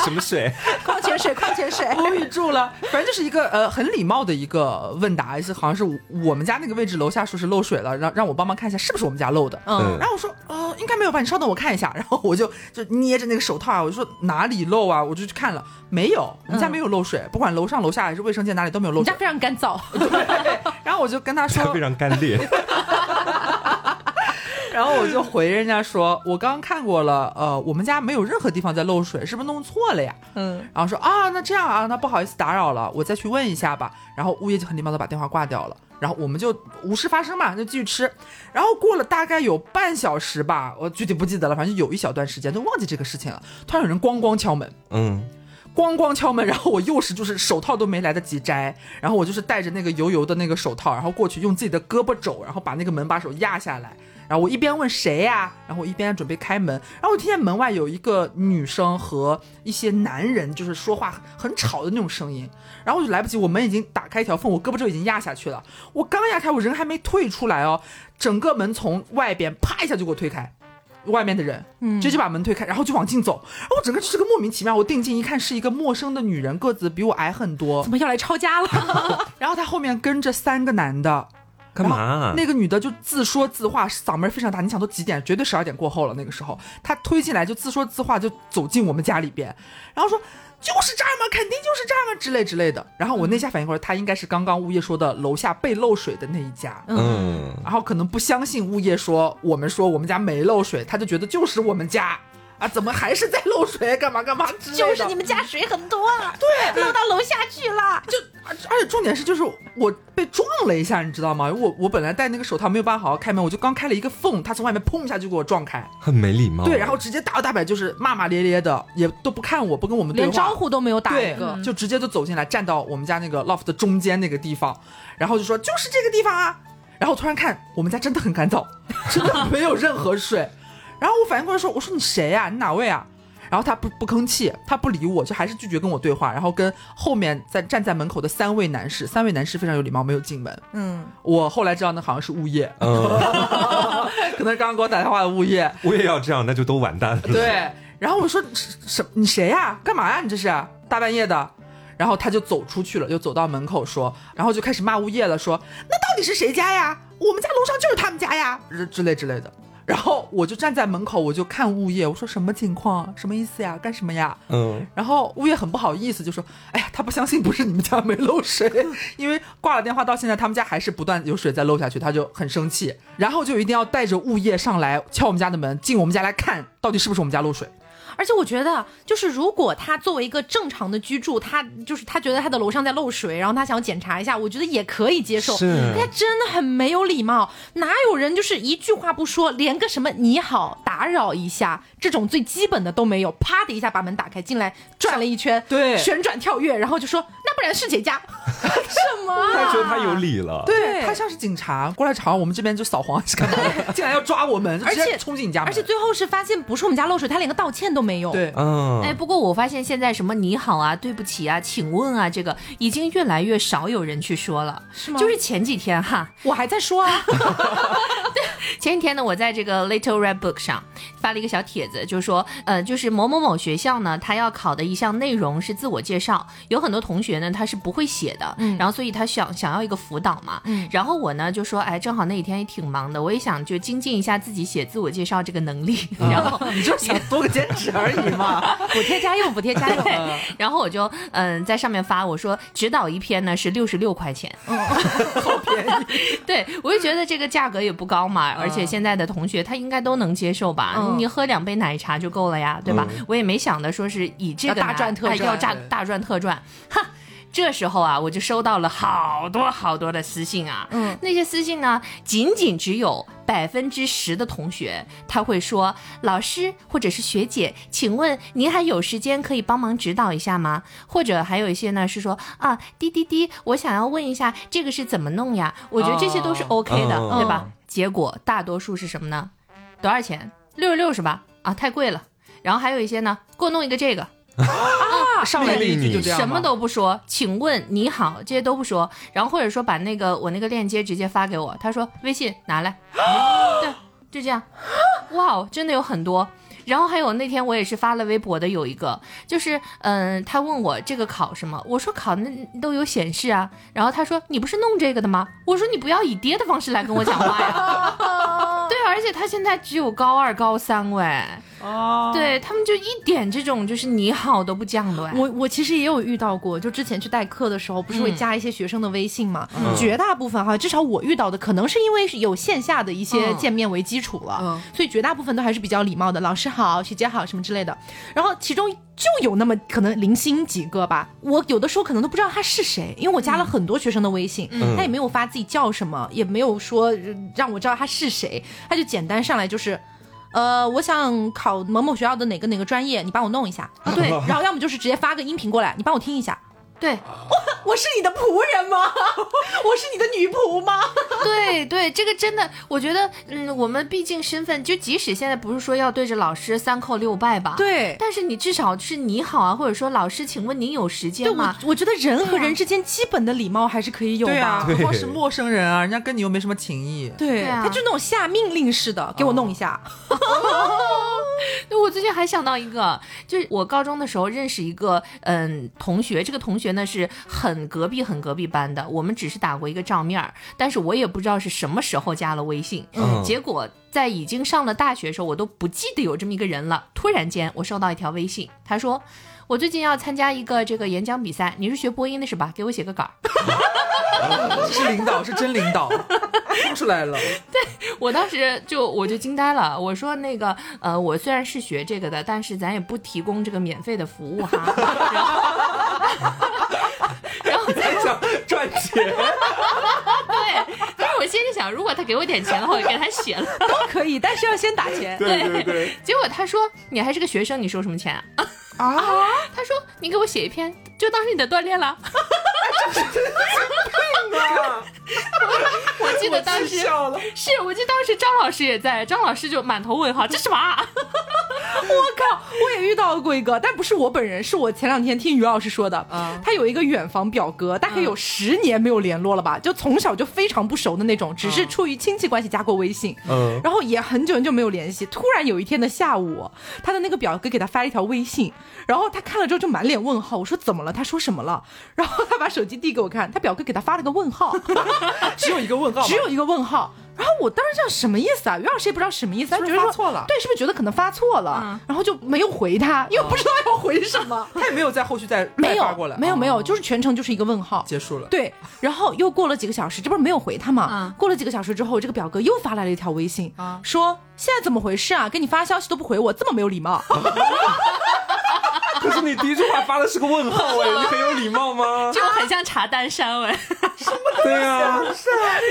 什么水？水，矿泉水。无语住了，反正就是一个呃很礼貌的一个问答，是好像是我们家那个位置楼下说是漏水了，让让我帮忙看一下是不是我们家漏的。嗯，然后我说呃应该没有吧，你稍等我看一下。然后我就就捏着那个手套啊，我就说哪里漏啊？我就去看了，没有，我们家没有漏水，不管楼上楼下还是卫生间哪里都没有漏水。你家非常干燥。对。然后我就跟他说非常干裂。然后我就回人家说，我刚刚看过了，呃，我们家没有任何地方在漏水，是不是弄错了呀？嗯，然后说啊，那这样啊，那不好意思打扰了，我再去问一下吧。然后物业就很礼貌的把电话挂掉了，然后我们就无事发生嘛，就继续吃。然后过了大概有半小时吧，我具体不记得了，反正有一小段时间都忘记这个事情了。突然有人咣咣敲门，嗯，咣咣敲门，然后我又是就是手套都没来得及摘，然后我就是戴着那个油油的那个手套，然后过去用自己的胳膊肘，然后把那个门把手压下来。然后我一边问谁呀，然后我一边准备开门，然后我听见门外有一个女生和一些男人就是说话很吵的那种声音，然后我就来不及，我门已经打开一条缝，我胳膊肘已经压下去了，我刚压开，我人还没退出来哦，整个门从外边啪一下就给我推开，外面的人直接把门推开，然后就往进走，然后我整个就是个莫名其妙，我定睛一看是一个陌生的女人，个子比我矮很多，怎么要来抄家了？然后她后面跟着三个男的。干嘛？那个女的就自说自话，嗓门非常大。你想都几点？绝对十二点过后了。那个时候，她推进来就自说自话，就走进我们家里边，然后说：“就是这儿嘛？肯定就是这儿嘛？”之类之类的。然后我那下反应过来，她应该是刚刚物业说的楼下被漏水的那一家。嗯。然后可能不相信物业说我们说我们家没漏水，她就觉得就是我们家。啊，怎么还是在漏水？干嘛干嘛？就是你们家水很多，对，漏到楼下去了。就而而且重点是，就是我被撞了一下，你知道吗？我我本来戴那个手套没有办法好好开门，我就刚开了一个缝，他从外面砰一下就给我撞开，很没礼貌。对，然后直接大摇大摆就是骂骂咧咧的，也都不看我，不跟我们对话，连招呼都没有打一个，就直接就走进来，站到我们家那个 loft 的中间那个地方，然后就说就是这个地方啊。然后突然看我们家真的很干燥，真的没有任何水。然后我反应过来说，我说你谁呀？你哪位啊？然后他不不吭气，他不理我，就还是拒绝跟我对话。然后跟后面在站在门口的三位男士，三位男士非常有礼貌，没有进门。嗯，我后来知道那好像是物业，可能刚刚给我打电话的物业。物业要这样，那就都完蛋了。对。然后我说什你谁呀？干嘛呀？你这是大半夜的。然后他就走出去了，就走到门口说，然后就开始骂物业了，说那到底是谁家呀？我们家楼上就是他们家呀，之类之类的。然后我就站在门口，我就看物业，我说什么情况？什么意思呀？干什么呀？嗯。然后物业很不好意思，就说：“哎呀，他不相信不是你们家没漏水，因为挂了电话到现在，他们家还是不断有水在漏下去，他就很生气，然后就一定要带着物业上来敲我们家的门，进我们家来看到底是不是我们家漏水。”而且我觉得，就是如果他作为一个正常的居住，他就是他觉得他的楼上在漏水，然后他想要检查一下，我觉得也可以接受。是，他真的很没有礼貌，哪有人就是一句话不说，连个什么你好、打扰一下这种最基本的都没有，啪的一下把门打开进来转了一圈，对，旋转跳跃，然后就说那不然是姐家？什么？他觉得他有理了。对他像是警察过来朝我们这边就扫黄，干嘛？竟然要抓我们，而且冲进你家，而且最后是发现不是我们家漏水，他连个道歉都没有。对，嗯。哎，不过我发现现在什么你好啊、对不起啊、请问啊，这个已经越来越少有人去说了，是吗？就是前几天哈，我还在说啊。对，前几天呢，我在这个 Little Red Book 上发了一个小帖子，就是说，呃，就是某某某学校呢，他要考的一项内容是自我介绍，有很多同学呢他是不会写的，嗯，然后所以他想想要一个辅导嘛，嗯，然后我呢就说，哎，正好那几天也挺忙的，我也想就精进一下自己写自我介绍这个能力，然后你就想多个兼职而已嘛，补贴家用，补贴家用，然后我就嗯在上面发，我说指导一篇呢是六十六块钱，嗯，好便宜，对我就觉得这个价格也不高嘛，而且现在的同学他应该都能接受吧，你喝两杯奶茶就够了呀，对吧？我也没想的说是以这个大赚特赚，要大大赚特赚，哈。这时候啊，我就收到了好多好多的私信啊。嗯，那些私信呢，仅仅只有百分之十的同学他会说：“老师或者是学姐，请问您还有时间可以帮忙指导一下吗？”或者还有一些呢是说：“啊，滴滴滴，我想要问一下这个是怎么弄呀？”我觉得这些都是 OK 的，对吧？结果大多数是什么呢？多少钱？六十六是吧？啊，太贵了。然后还有一些呢，给我弄一个这个。啊！上来一句就这样，什么都不说，请问你好，这些都不说，然后或者说把那个我那个链接直接发给我，他说微信拿来，对，就这样。哇，真的有很多。然后还有那天我也是发了微博的，有一个就是嗯，他问我这个考什么，我说考那都有显示啊。然后他说你不是弄这个的吗？我说你不要以爹的方式来跟我讲话呀。对，而且他现在只有高二、高三喂。哦，对他们就一点这种就是你好都不讲的。我我其实也有遇到过，就之前去代课的时候，不是会加一些学生的微信嘛？绝大部分哈，至少我遇到的，可能是因为有线下的一些见面为基础了，所以绝大部分都还是比较礼貌的。老师好，学姐好，什么之类的。然后其中就有那么可能零星几个吧，我有的时候可能都不知道他是谁，因为我加了很多学生的微信，他也没有发自己叫什么，也没有说让我知道他是谁，他就简单上来就是。呃，我想考某某学校的哪个哪个专业，你帮我弄一下啊？对，然后要么就是直接发个音频过来，你帮我听一下。对，我 我是你的仆人吗？我是你的女仆吗？对对，这个真的，我觉得，嗯，我们毕竟身份，就即使现在不是说要对着老师三叩六拜吧，对，但是你至少是你好啊，或者说老师，请问您有时间吗？我我觉得人和人之间基本的礼貌还是可以有的，对啊，何况是陌生人啊，人家跟你又没什么情谊，对，他就那种下命令似的，给我弄一下。那我最近还想到一个，就是我高中的时候认识一个嗯同学，这个同学呢是很隔壁很隔壁班的，我们只是打过一个照面儿，但是我也不知道是什么时候加了微信，结果在已经上了大学的时候，我都不记得有这么一个人了。突然间我收到一条微信，他说我最近要参加一个这个演讲比赛，你是学播音的是吧？给我写个稿。是领导，是真领导，听出来了。对我当时就我就惊呆了，我说那个呃，我虽然是学这个的，但是咱也不提供这个免费的服务哈。钱。对，但是我心里想，如果他给我点钱的话，我给他写了都可以，但是要先打钱。对对对。结果他说：“你还是个学生，你收什么钱啊？”啊？他说：“你给我写一篇，就当是你的锻炼了。”我记得当时是，我记得当时张老师也在，张老师就满头问号，这什么？我靠！我也遇到过一个，但不是我本人，是我前两天听于老师说的。他有一个远房表哥，大概有十年没有联络了吧，就从小就非常不熟的那种，只是出于亲戚关系加过微信。嗯，然后也很久很久没有联系。突然有一天的下午，他的那个表哥给他发了一条微信，然后他看了之后就满脸问号。我说怎么了？他说什么了？然后他把手机递给我看，他表哥给他发了个问号，只有一个问号，只有一个问号。然后我当时这样什么意思啊？于老师也不知道什么意思，他觉得发错了，对，是不是觉得可能发错了？然后就没有回他，因为不知道要回什么，他也没有在后续再没有过来，没有没有，就是全程就是一个问号，结束了。对，然后又过了几个小时，这不是没有回他吗？过了几个小时之后，这个表哥又发来了一条微信，说现在怎么回事啊？给你发消息都不回我，这么没有礼貌。可是你第一句话发的是个问号哎，你很有礼貌吗？就很像查单山哎，什么对呀？你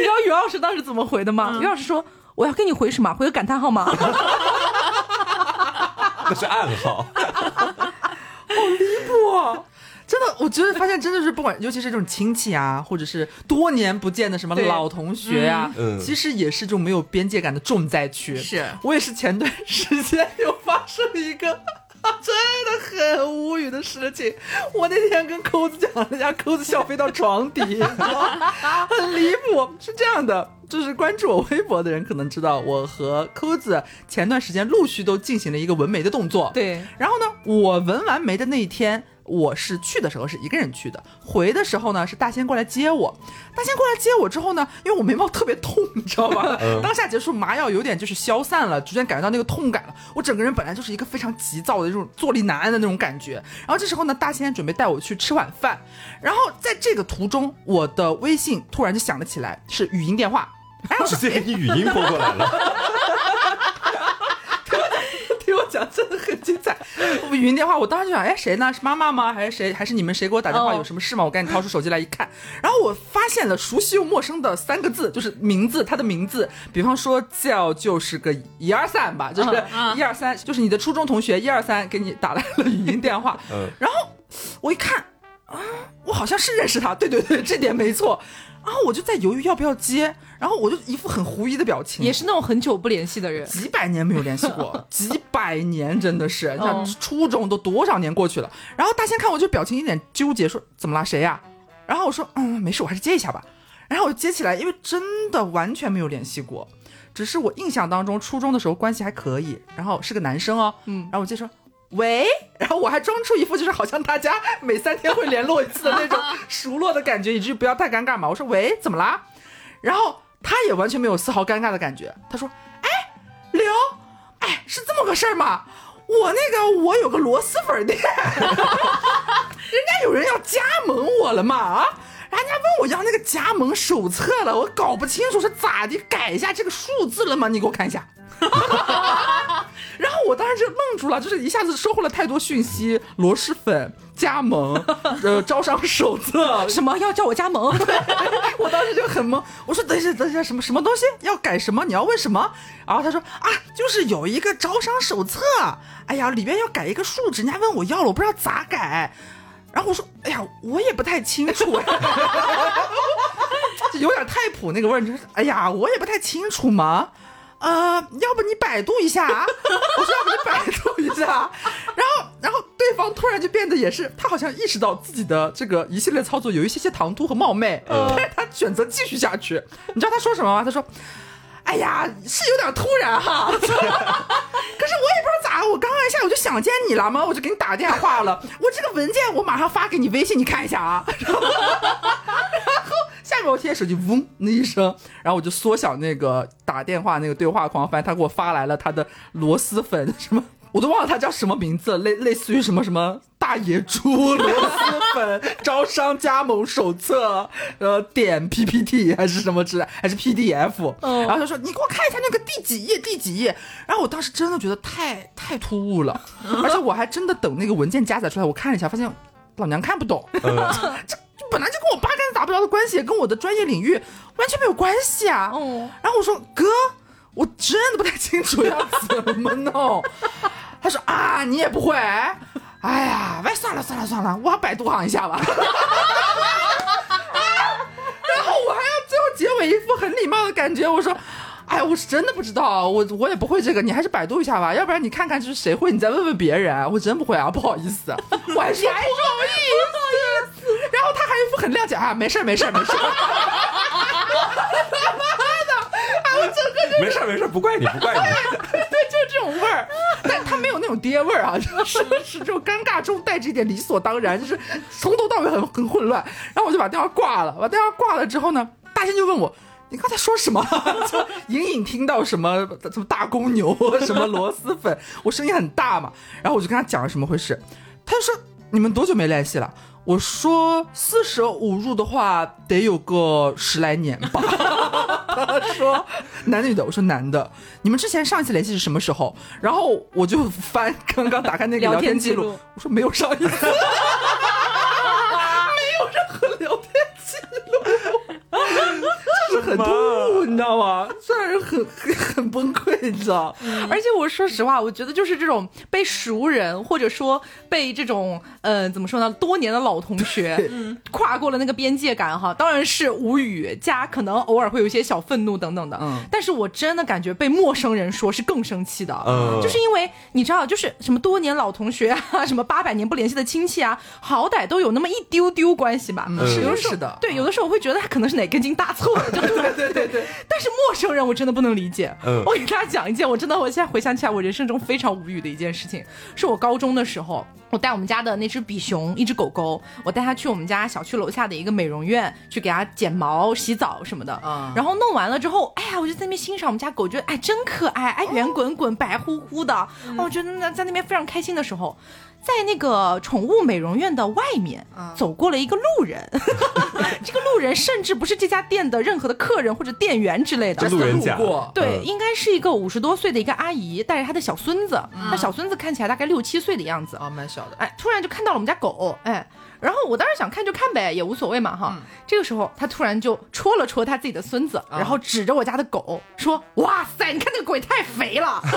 知道于老师当时怎么回的吗？于老师说我要跟你回什么？回个感叹号吗？那是暗号，好离谱啊。真的，我觉得发现真的是不管，尤其是这种亲戚啊，或者是多年不见的什么老同学呀，其实也是这种没有边界感的重灾区。是我也是前段时间又发生了一个。真的很无语的事情，我那天跟扣子讲，人家扣子笑飞到床底，很离谱。是这样的，就是关注我微博的人可能知道，我和扣子前段时间陆续都进行了一个纹眉的动作。对，然后呢，我纹完眉的那一天。我是去的时候是一个人去的，回的时候呢是大仙过来接我。大仙过来接我之后呢，因为我眉毛特别痛，你知道吧？当下结束麻药有点就是消散了，逐渐感觉到那个痛感了。我整个人本来就是一个非常急躁的这种坐立难安的那种感觉。然后这时候呢，大仙准备带我去吃晚饭。然后在这个途中，我的微信突然就响了起来，是语音电话，我 直接给你语音拨过来了。讲真的很精彩，我语音电话，我当时就想，哎，谁呢？是妈妈吗？还是谁？还是你们谁给我打电话？有什么事吗？我赶紧掏出手机来一看，然后我发现了熟悉又陌生的三个字，就是名字，他的名字，比方说叫就是个一二三吧，就是一二三，就是你的初中同学一二三给你打来了语音电话，然后我一看，啊，我好像是认识他，对对对，这点没错。然后我就在犹豫要不要接，然后我就一副很狐疑的表情，也是那种很久不联系的人，几百年没有联系过，几百年真的是，像初中都多少年过去了。然后大仙看我就表情一脸纠结，说怎么了谁呀？然后我说嗯没事，我还是接一下吧。然后我接起来，因为真的完全没有联系过，只是我印象当中初中的时候关系还可以，然后是个男生哦，嗯，然后我接说。喂，然后我还装出一副就是好像大家每三天会联络一次的那种 熟络的感觉，以至于不要太尴尬嘛。我说喂，怎么啦？然后他也完全没有丝毫尴尬的感觉。他说，哎，刘，哎，是这么个事儿吗？我那个我有个螺蛳粉店，人家有人要加盟我了嘛啊？人家问我要那个加盟手册了，我搞不清楚是咋的，改一下这个数字了吗？你给我看一下。然后我当时就愣住了，就是一下子收获了太多讯息，螺蛳粉加盟，呃，招商手册，什么要叫我加盟？我当时就很懵，我说等一下，等一下，什么什么东西要改什么？你要问什么？然后他说啊，就是有一个招商手册，哎呀，里边要改一个数值，人家问我要了，我不知道咋改。然后我说，哎呀，我也不太清楚，就有点太普那个味儿，就是哎呀，我也不太清楚嘛。呃，要不你百度一下啊？我说要不你百度一下。然后，然后对方突然就变得也是，他好像意识到自己的这个一系列操作有一些些唐突和冒昧，但是他选择继续下去。你知道他说什么吗？他说：“哎呀，是有点突然哈，可是我也不知道咋，我刚刚一下我就想见你了嘛，我就给你打电话了。我这个文件我马上发给你微信，你看一下啊。”下面我听见手机嗡那一声，然后我就缩小那个打电话那个对话框，发现他给我发来了他的螺蛳粉什么，我都忘了他叫什么名字，类类似于什么什么大野猪螺蛳粉招商加盟手册，呃点 PPT 还是什么之类，还是 PDF，然后他说你给我看一下那个第几页第几页，然后我当时真的觉得太太突兀了，而且我还真的等那个文件加载出来，我看了一下，发现老娘看不懂，这。本来就跟我八竿子打不着的关系，跟我的专业领域完全没有关系啊。哦。然后我说哥，我真的不太清楚要怎么弄。他说啊，你也不会？哎呀，喂，算了算了算了，我百度上一下吧。然后我还要最后结尾一副很礼貌的感觉，我说，哎，我是真的不知道，我我也不会这个，你还是百度一下吧，要不然你看看就是谁会，你再问问别人。我真不会啊，不好意思。我还说不好意思。然后他还一副很谅解啊，没事没事没事。他妈的，啊，我整个没事没事，不怪你不怪你。对对，就是这种味儿，但他没有那种爹味儿啊，就是 是这种尴尬中带着一点理所当然，就是从头到尾很很混乱。然后我就把电话挂了，把电话挂了之后呢，大仙就问我，你刚才说什么？就隐隐听到什么什么大公牛，什么螺蛳粉，我声音很大嘛。然后我就跟他讲了什么回事，他就说你们多久没联系了？我说四舍五入的话，得有个十来年吧。他说男的女的，我说男的。你们之前上一次联系是什么时候？然后我就翻刚刚打开那个聊天记录，我说没有上一次，没有任何聊天记录，就是很突兀，你知道吗？虽然很 很崩溃，你知道？而且我说实话，我觉得就是这种被熟人或者说被这种呃怎么说呢，多年的老同学跨过了那个边界感哈，当然是无语加可能偶尔会有一些小愤怒等等的。嗯，但是我真的感觉被陌生人说是更生气的，嗯，就是因为你知道，就是什么多年老同学啊，什么八百年不联系的亲戚啊，好歹都有那么一丢丢关系吧？是是的，对，有的时候我会觉得他可能是哪根筋搭错了，对对对对。但是陌生人我真的不能理解。嗯，我给大家讲一件，我真的我现在回想起来，我人生中非常无语的一件事情，是我高中的时候，我带我们家的那只比熊，一只狗狗，我带它去我们家小区楼下的一个美容院去给它剪毛、洗澡什么的。嗯，然后弄完了之后，哎呀，我就在那边欣赏我们家狗，觉得哎真可爱，哎圆滚滚、白乎乎的，哦我觉得那在那边非常开心的时候。在那个宠物美容院的外面，走过了一个路人，这个路人甚至不是这家店的任何的客人或者店员之类的，路人甲，对，应该是一个五十多岁的一个阿姨，带着她的小孙子，那小孙子看起来大概六七岁的样子，啊，蛮小的，哎，突然就看到了我们家狗，哎。然后我当时想看就看呗，也无所谓嘛哈。这个时候他突然就戳了戳他自己的孙子，然后指着我家的狗说：“哇塞，你看那个狗也太肥了！”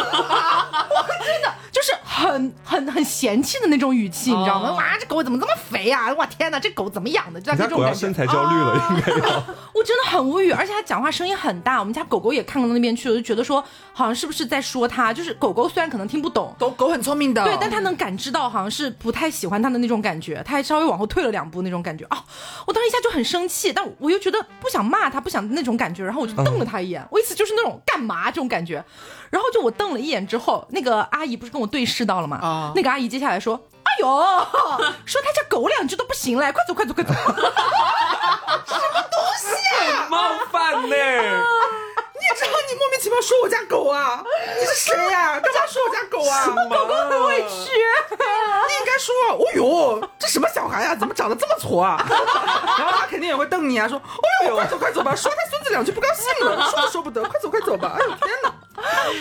真的就是很很很嫌弃的那种语气，你知道吗？哇，这狗怎么这么肥啊？哇天哪，这狗怎么养的？就这种感觉。身材焦虑了，应该要。我真的很无语，而且他讲话声音很大，我们家狗狗也看到那边去了，就觉得说好像是不是在说他？就是狗狗虽然可能听不懂，狗狗很聪明的，对，但它能感知到好像是不太喜欢他的那种感觉，它还稍微往。后退了两步那种感觉啊！我当时一下就很生气，但我又觉得不想骂他，不想那种感觉，然后我就瞪了他一眼。我意思就是那种干嘛这种感觉。然后就我瞪了一眼之后，那个阿姨不是跟我对视到了吗？啊！那个阿姨接下来说：“哎呦，说他家狗两句都不行嘞，快走快走快走！” 什么东西啊！冒犯呢！你知道你莫名其妙说我家狗啊？你是谁呀？干嘛说我家狗啊？狗狗很委屈。你应该说，哦呦，这什么小孩呀？怎么长得这么矬啊？然后他肯定也会瞪你啊，说，哦呦，快走快走吧，说他孙子两句不高兴了，说都说不得，快走快走吧。哎呦天哪！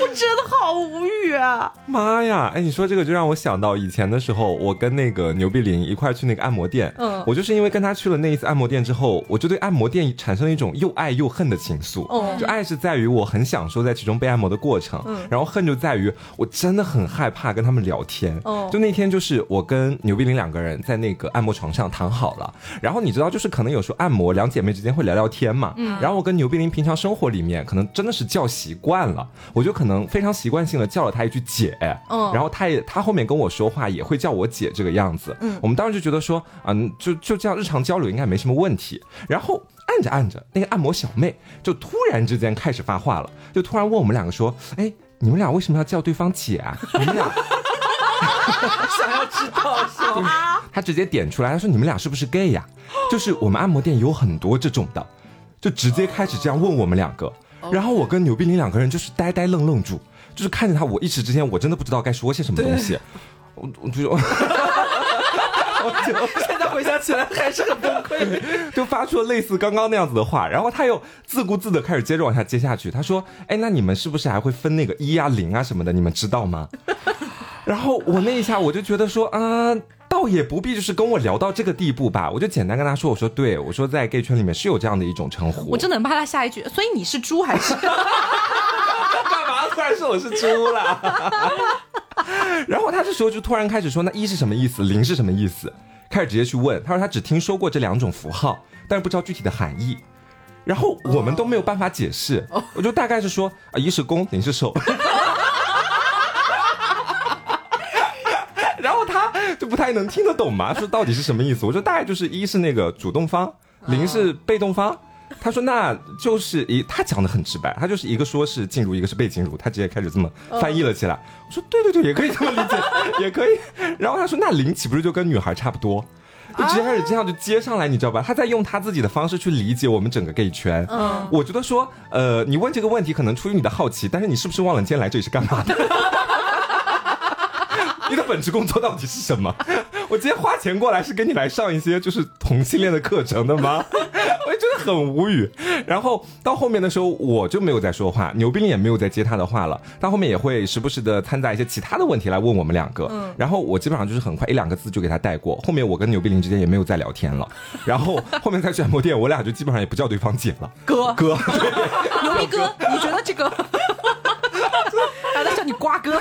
我真的好无语啊！妈呀！哎，你说这个就让我想到以前的时候，我跟那个牛碧玲一块去那个按摩店。嗯，我就是因为跟他去了那一次按摩店之后，我就对按摩店产生了一种又爱又恨的情愫。哦，就爱是在于我很享受在其中被按摩的过程，嗯，然后恨就在于我真的很害怕跟他们聊天。哦，就那天就是我跟牛碧玲两个人在那个按摩床上躺好了，然后你知道就是可能有时候按摩两姐妹之间会聊聊天嘛。嗯，然后我跟牛碧玲平常生活里面可能真的是叫习惯了。我就可能非常习惯性的叫了她一句姐，嗯，然后她也她后面跟我说话也会叫我姐这个样子，嗯，我们当时就觉得说，嗯，就就这样日常交流应该没什么问题。然后按着按着，那个按摩小妹就突然之间开始发话了，就突然问我们两个说，哎，你们俩为什么要叫对方姐啊？你们俩 想要知道 是吗？他直接点出来，他说你们俩是不是 gay 呀？就是我们按摩店有很多这种的，就直接开始这样问我们两个。然后我跟牛碧玲两个人就是呆呆愣愣住，就是看着他，我一时之间我真的不知道该说些什么东西，我我就，我就现在回想起来还是很崩溃，就发出了类似刚刚那样子的话，然后他又自顾自的开始接着往下接下去，他说：“哎，那你们是不是还会分那个一啊零啊什么的？你们知道吗？”然后我那一下我就觉得说啊。倒也不必就是跟我聊到这个地步吧，我就简单跟他说，我说对，我说在 gay 圈里面是有这样的一种称呼。我真的很怕他下一句，所以你是猪还是？干嘛突然说我是猪了？然后他这时候就突然开始说，那一是什么意思？零是什么意思？开始直接去问，他说他只听说过这两种符号，但是不知道具体的含义。然后我们都没有办法解释，我就大概是说啊，一是攻，零是受。就不太能听得懂嘛？说到底是什么意思？我说大概就是一是那个主动方，零是被动方。他说那就是一，他讲的很直白，他就是一个说是进入，一个是被进入，他直接开始这么翻译了起来。我说对对对，也可以这么理解，也可以。然后他说那零岂不是就跟女孩差不多？就直接开始这样就接上来，你知道吧？他在用他自己的方式去理解我们整个 gay 圈。嗯，我觉得说，呃，你问这个问题可能出于你的好奇，但是你是不是忘了今天来这里是干嘛的？你的本职工作到底是什么？我今天花钱过来是跟你来上一些就是同性恋的课程的吗？我也觉得很无语。然后到后面的时候，我就没有再说话，牛斌也没有再接他的话了。到后面也会时不时的掺杂一些其他的问题来问我们两个。嗯。然后我基本上就是很快一两个字就给他带过。后面我跟牛斌林之间也没有再聊天了。然后后面在转播店，我俩就基本上也不叫对方姐了。哥哥，牛斌哥，你觉得这个？让他叫你瓜哥。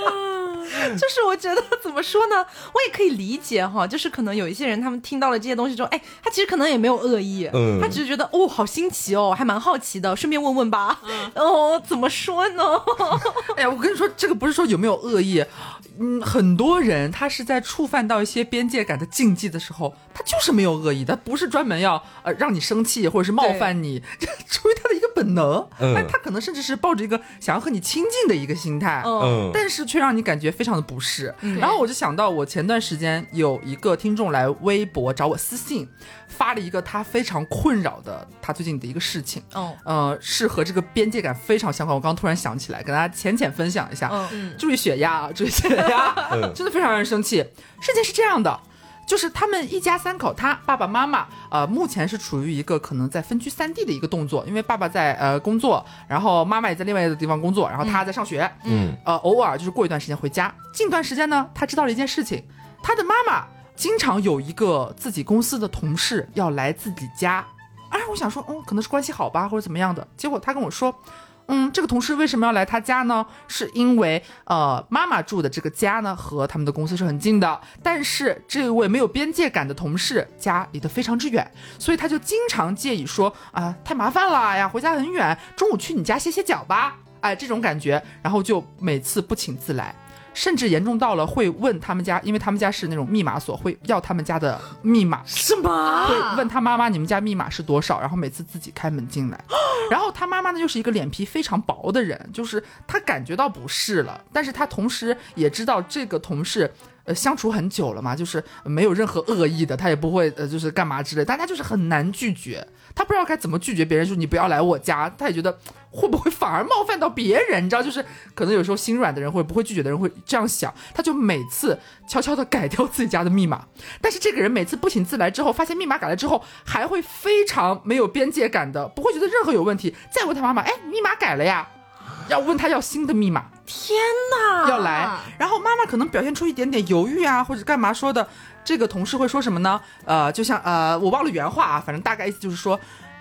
就是我觉得怎么说呢，我也可以理解哈，就是可能有一些人他们听到了这些东西之后，哎，他其实可能也没有恶意，嗯，他只是觉得哦，好新奇哦，还蛮好奇的，顺便问问吧，哦，怎么说呢？哎呀，我跟你说，这个不是说有没有恶意。嗯，很多人他是在触犯到一些边界感的禁忌的时候，他就是没有恶意，他不是专门要呃让你生气或者是冒犯你，出于他的一个本能，但他可能甚至是抱着一个想要和你亲近的一个心态，嗯，但是却让你感觉非常的不适。然后我就想到，我前段时间有一个听众来微博找我私信。发了一个他非常困扰的他最近的一个事情，哦，呃，是和这个边界感非常相关。我刚刚突然想起来，跟大家浅浅分享一下。嗯，注意血压啊，注意血压，真的非常让人生气。事情是这样的，就是他们一家三口，他爸爸妈妈，呃，目前是处于一个可能在分居三地的一个动作，因为爸爸在呃工作，然后妈妈也在另外一个地方工作，然后他在上学，嗯，呃，偶尔就是过一段时间回家。近段时间呢，他知道了一件事情，他的妈妈。经常有一个自己公司的同事要来自己家，哎，我想说，嗯，可能是关系好吧，或者怎么样的。结果他跟我说，嗯，这个同事为什么要来他家呢？是因为，呃，妈妈住的这个家呢和他们的公司是很近的，但是这位没有边界感的同事家离得非常之远，所以他就经常介意说，啊，太麻烦了呀，回家很远，中午去你家歇歇脚吧，哎，这种感觉，然后就每次不请自来。甚至严重到了会问他们家，因为他们家是那种密码锁，会要他们家的密码。什么？会问他妈妈，你们家密码是多少？然后每次自己开门进来。然后他妈妈呢，又是一个脸皮非常薄的人，就是他感觉到不适了，但是他同时也知道这个同事。呃，相处很久了嘛，就是没有任何恶意的，他也不会呃，就是干嘛之类，但他就是很难拒绝，他不知道该怎么拒绝别人，就是你不要来我家，他也觉得会不会反而冒犯到别人，你知道，就是可能有时候心软的人或者不会拒绝的人会这样想，他就每次悄悄的改掉自己家的密码，但是这个人每次不请自来之后，发现密码改了之后，还会非常没有边界感的，不会觉得任何有问题，再问他妈妈，哎，密码改了呀？要问他要新的密码，天哪！要来，然后妈妈可能表现出一点点犹豫啊，或者干嘛说的，这个同事会说什么呢？呃，就像呃，我忘了原话啊，反正大概意思就是说，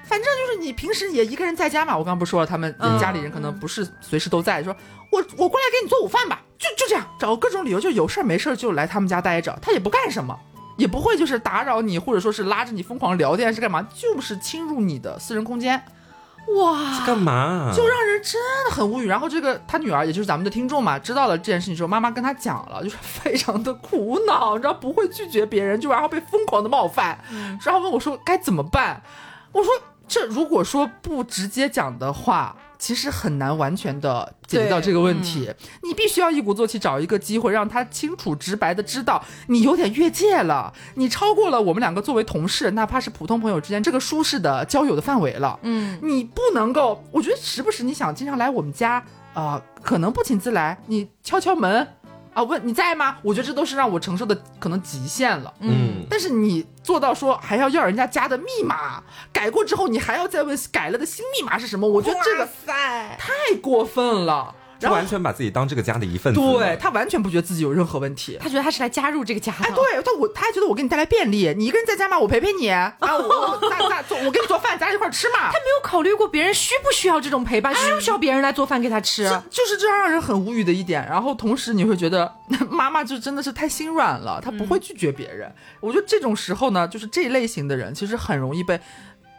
反正就是你平时也一个人在家嘛。我刚刚不是说了，他们家里人可能不是随时都在，说我我过来给你做午饭吧，就就这样，找各种理由，就有事儿没事儿就来他们家待着，他也不干什么，也不会就是打扰你，或者说是拉着你疯狂聊天是干嘛，就是侵入你的私人空间。哇，干嘛？就让人真的很无语。然后这个他女儿，也就是咱们的听众嘛，知道了这件事情之后，妈妈跟他讲了，就是非常的苦恼，你知道不会拒绝别人，就然后被疯狂的冒犯，然后问我说该怎么办？我说这如果说不直接讲的话。其实很难完全的解决到这个问题，你必须要一鼓作气找一个机会，让他清楚直白的知道你有点越界了，你超过了我们两个作为同事，哪怕是普通朋友之间这个舒适的交友的范围了。嗯，你不能够，我觉得时不时你想经常来我们家，啊，可能不请自来，你敲敲门。啊，问你在吗？我觉得这都是让我承受的可能极限了。嗯，但是你做到说还要要人家加的密码改过之后，你还要再问改了的新密码是什么？我觉得这个太过分了。就完全把自己当这个家的一份子，对他完全不觉得自己有任何问题，他觉得他是来加入这个家的。哎，对，他我他还觉得我给你带来便利，你一个人在家吗？我陪陪你 啊，我那那做我给你做饭，咱俩一块吃嘛。他没有考虑过别人需不需要这种陪伴，需不需要别人来做饭给他吃，就是这让人很无语的一点。然后同时你会觉得 妈妈就真的是太心软了，她不会拒绝别人。我觉得这种时候呢，就是这一类型的人其实很容易被。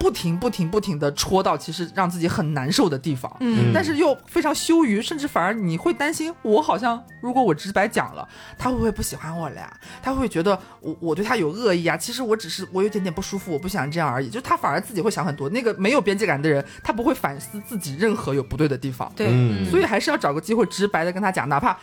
不停不停不停的戳到其实让自己很难受的地方，嗯，但是又非常羞于，甚至反而你会担心，我好像如果我直白讲了，他会不会不喜欢我了呀？他会不会觉得我我对他有恶意啊？其实我只是我有点点不舒服，我不想这样而已。就他反而自己会想很多。那个没有边界感的人，他不会反思自己任何有不对的地方。对，所以还是要找个机会直白的跟他讲，哪怕，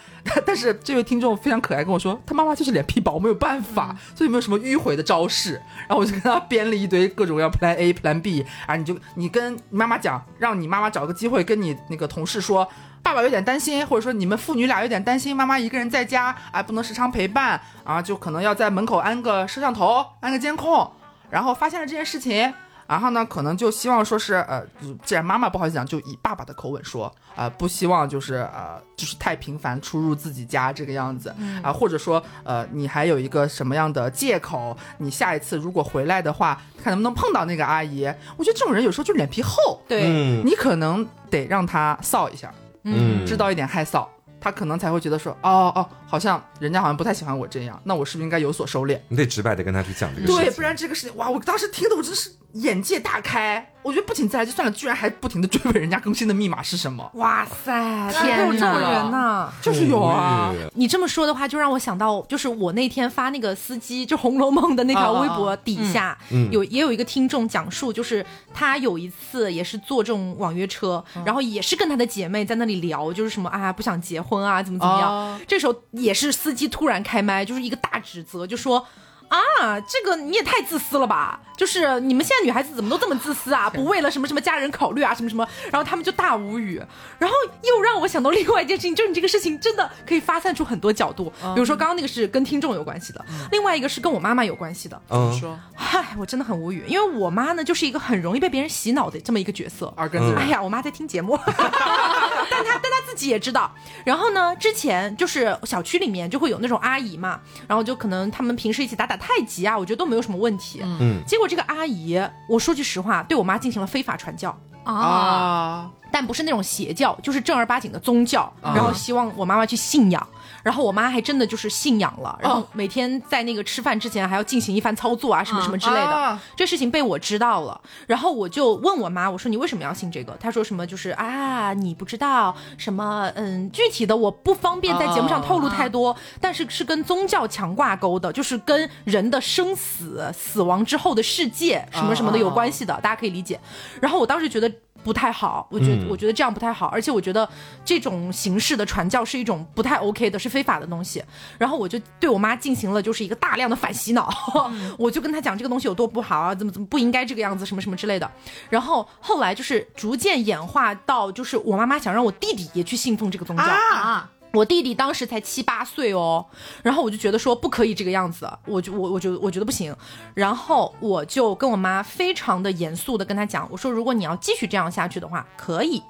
但是这位听众非常可爱跟我说，他妈妈就是脸皮薄，没有办法，所以没有什么迂回的招式。然后我就跟他编了一堆各种各样 plan A。蓝 B 啊，你就你跟妈妈讲，让你妈妈找个机会跟你那个同事说，爸爸有点担心，或者说你们父女俩有点担心，妈妈一个人在家哎，不能时常陪伴啊，就可能要在门口安个摄像头，安个监控，然后发现了这件事情然后呢，可能就希望说是呃，既然妈妈不好意思讲，就以爸爸的口吻说啊，不希望就是呃，就是太频繁出入自己家这个样子啊，或者说呃，你还有一个什么样的借口？你下一次如果回来的话，看能不能碰到那个阿姨。我觉得这种人有时候就脸皮厚，对你可能得让他臊一下，嗯，知道一点害臊。他可能才会觉得说，哦哦，好像人家好像不太喜欢我这样，那我是不是应该有所收敛？你得直白的跟他去讲这个事。对，不然这个事情，哇，我当时听的我真是眼界大开。我觉得不请自来就算了，居然还不停的追问人家更新的密码是什么？哇塞，天有！这种人呢，就是有啊。你这么说的话，就让我想到，就是我那天发那个司机就《红楼梦》的那条微博底下，有也有一个听众讲述，就是他有一次也是坐这种网约车，然后也是跟他的姐妹在那里聊，就是什么啊不想结婚啊，怎么怎么样。这时候也是司机突然开麦，就是一个大指责，就说。啊，这个你也太自私了吧！就是你们现在女孩子怎么都这么自私啊？不为了什么什么家人考虑啊，什么什么，然后他们就大无语。然后又让我想到另外一件事情，就是你这个事情真的可以发散出很多角度。比如说刚刚那个是跟听众有关系的，另外一个是跟我妈妈有关系的。嗯，说，嗨，我真的很无语，因为我妈呢就是一个很容易被别人洗脑的这么一个角色。耳根子。哎呀，我妈在听节目，但她但她自己也知道。然后呢，之前就是小区里面就会有那种阿姨嘛，然后就可能他们平时一起打打。太极啊，我觉得都没有什么问题。嗯，结果这个阿姨，我说句实话，对我妈进行了非法传教。啊，但不是那种邪教，就是正儿八经的宗教，然后希望我妈妈去信仰。然后我妈还真的就是信仰了，然后每天在那个吃饭之前还要进行一番操作啊，什么什么之类的。这事情被我知道了，然后我就问我妈，我说你为什么要信这个？她说什么就是啊，你不知道什么，嗯，具体的我不方便在节目上透露太多，但是是跟宗教强挂钩的，就是跟人的生死、死亡之后的世界什么什么的有关系的，大家可以理解。然后我当时觉得。不太好，我觉得我觉得这样不太好，而且我觉得这种形式的传教是一种不太 OK 的，是非法的东西。然后我就对我妈进行了就是一个大量的反洗脑，我就跟她讲这个东西有多不好啊，怎么怎么不应该这个样子，什么什么之类的。然后后来就是逐渐演化到就是我妈妈想让我弟弟也去信奉这个宗教啊。我弟弟当时才七八岁哦，然后我就觉得说不可以这个样子，我就我我就我觉得不行，然后我就跟我妈非常的严肃的跟他讲，我说如果你要继续这样下去的话，可以，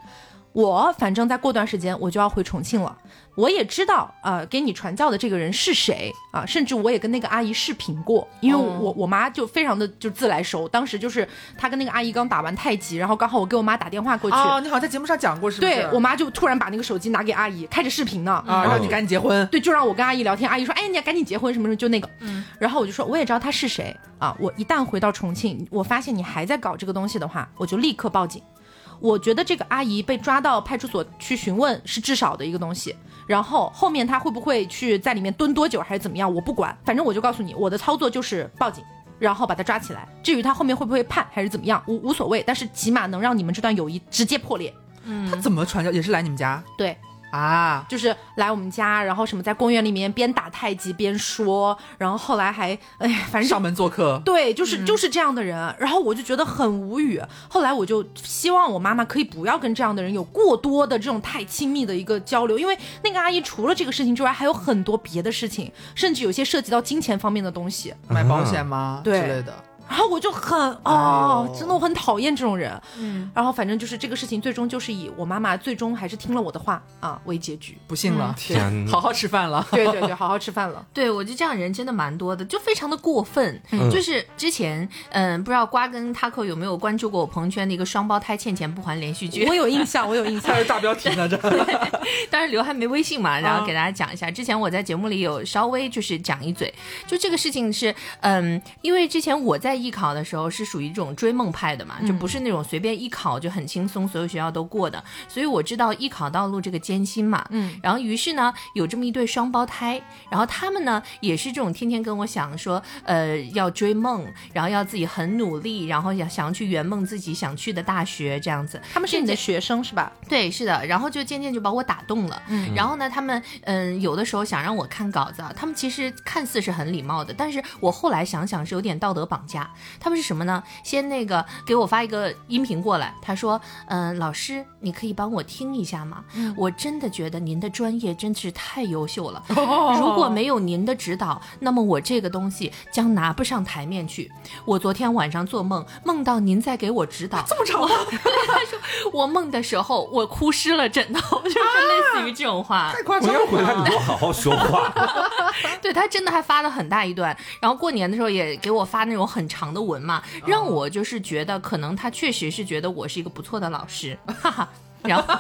我反正再过段时间我就要回重庆了。我也知道啊，给你传教的这个人是谁啊？甚至我也跟那个阿姨视频过，因为我我妈就非常的就自来熟。当时就是她跟那个阿姨刚打完太极，然后刚好我给我妈打电话过去。哦，你好像在节目上讲过是不是？对我妈就突然把那个手机拿给阿姨，开着视频呢，啊，让你赶紧结婚。对，就让我跟阿姨聊天。阿姨说：“哎，你赶紧结婚什么什么，就那个。”嗯。然后我就说：“我也知道他是谁啊！我一旦回到重庆，我发现你还在搞这个东西的话，我就立刻报警。我觉得这个阿姨被抓到派出所去询问是至少的一个东西。”然后后面他会不会去在里面蹲多久还是怎么样？我不管，反正我就告诉你，我的操作就是报警，然后把他抓起来。至于他后面会不会判还是怎么样，无无所谓，但是起码能让你们这段友谊直接破裂。嗯，他怎么传教也是来你们家？对。啊，就是来我们家，然后什么在公园里面边打太极边说，然后后来还哎，反正上门做客，对，就是就是这样的人，然后我就觉得很无语。后来我就希望我妈妈可以不要跟这样的人有过多的这种太亲密的一个交流，因为那个阿姨除了这个事情之外，还有很多别的事情，甚至有些涉及到金钱方面的东西，买保险吗？对之类的。然后我就很哦，真的我很讨厌这种人。嗯，然后反正就是这个事情，最终就是以我妈妈最终还是听了我的话啊为结局。不信了，天，好好吃饭了。对对对，好好吃饭了。对，我觉得这样人真的蛮多的，就非常的过分。就是之前嗯，不知道瓜跟 taco 有没有关注过我朋友圈的一个双胞胎欠钱不还连续剧？我有印象，我有印象。是 大标题呢，这。当然刘还没微信嘛，然后给大家讲一下。之前我在节目里有稍微就是讲一嘴，就这个事情是嗯，因为之前我在艺考的时候。是属于这种追梦派的嘛，就不是那种随便一考就很轻松，所有学校都过的。所以我知道艺考道路这个艰辛嘛，嗯。然后于是呢，有这么一对双胞胎，然后他们呢也是这种天天跟我想说，呃，要追梦，然后要自己很努力，然后想想要去圆梦自己想去的大学这样子。他们是你的学生是吧？对，是的。然后就渐渐就把我打动了。嗯。然后呢，他们嗯有的时候想让我看稿子，他们其实看似是很礼貌的，但是我后来想想是有点道德绑架。法，他们是什么呢？先那个给我发一个音频过来，他说，嗯，老师，你可以帮我听一下吗？我真的觉得您的专业真是太优秀了，如果没有您的指导，那么我这个东西将拿不上台面去。我昨天晚上做梦，梦到您在给我指导，这么长。他 说我梦的时候，我哭湿了枕头，就是类似于这种话。太夸张了！我要回来，你给我好好说话。对他真的还发了很大一段，然后过年的时候也给我发那种很长长的文嘛，让我就是觉得可能他确实是觉得我是一个不错的老师，哈哈。然后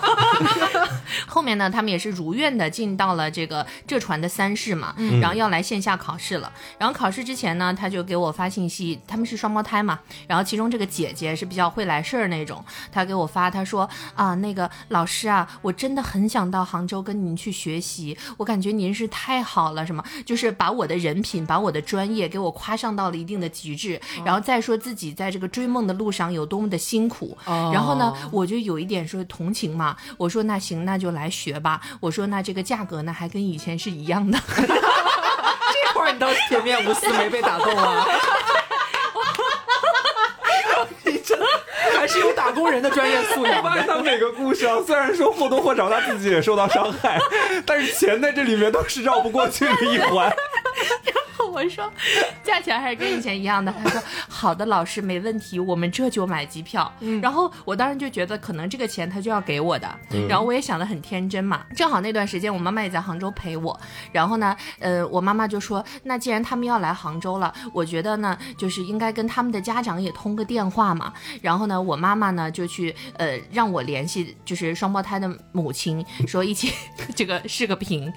后面呢，他们也是如愿的进到了这个浙传的三试嘛，然后要来线下考试了。然后考试之前呢，他就给我发信息，他们是双胞胎嘛，然后其中这个姐姐是比较会来事儿那种，他给我发，他说啊，那个老师啊，我真的很想到杭州跟您去学习，我感觉您是太好了，什么就是把我的人品，把我的专业给我夸上到了一定的极致，然后再说自己在这个追梦的路上有多么的辛苦，然后呢，我就有一点说同。同情嘛，我说那行，那就来学吧。我说那这个价格呢，还跟以前是一样的。这块你倒是铁面无私，没被打动啊。你这还是有打工人的专业素养。发现他每个故事啊，虽然说或多或少他自己也受到伤害，但是钱在这里面都是绕不过去的一环。我说，价钱还是跟以前一样的。他说好的，老师没问题，我们这就买机票。然后我当时就觉得可能这个钱他就要给我的。然后我也想的很天真嘛，正好那段时间我妈妈也在杭州陪我。然后呢，呃，我妈妈就说，那既然他们要来杭州了，我觉得呢，就是应该跟他们的家长也通个电话嘛。然后呢，我妈妈呢就去呃让我联系，就是双胞胎的母亲，说一起 这个视个频。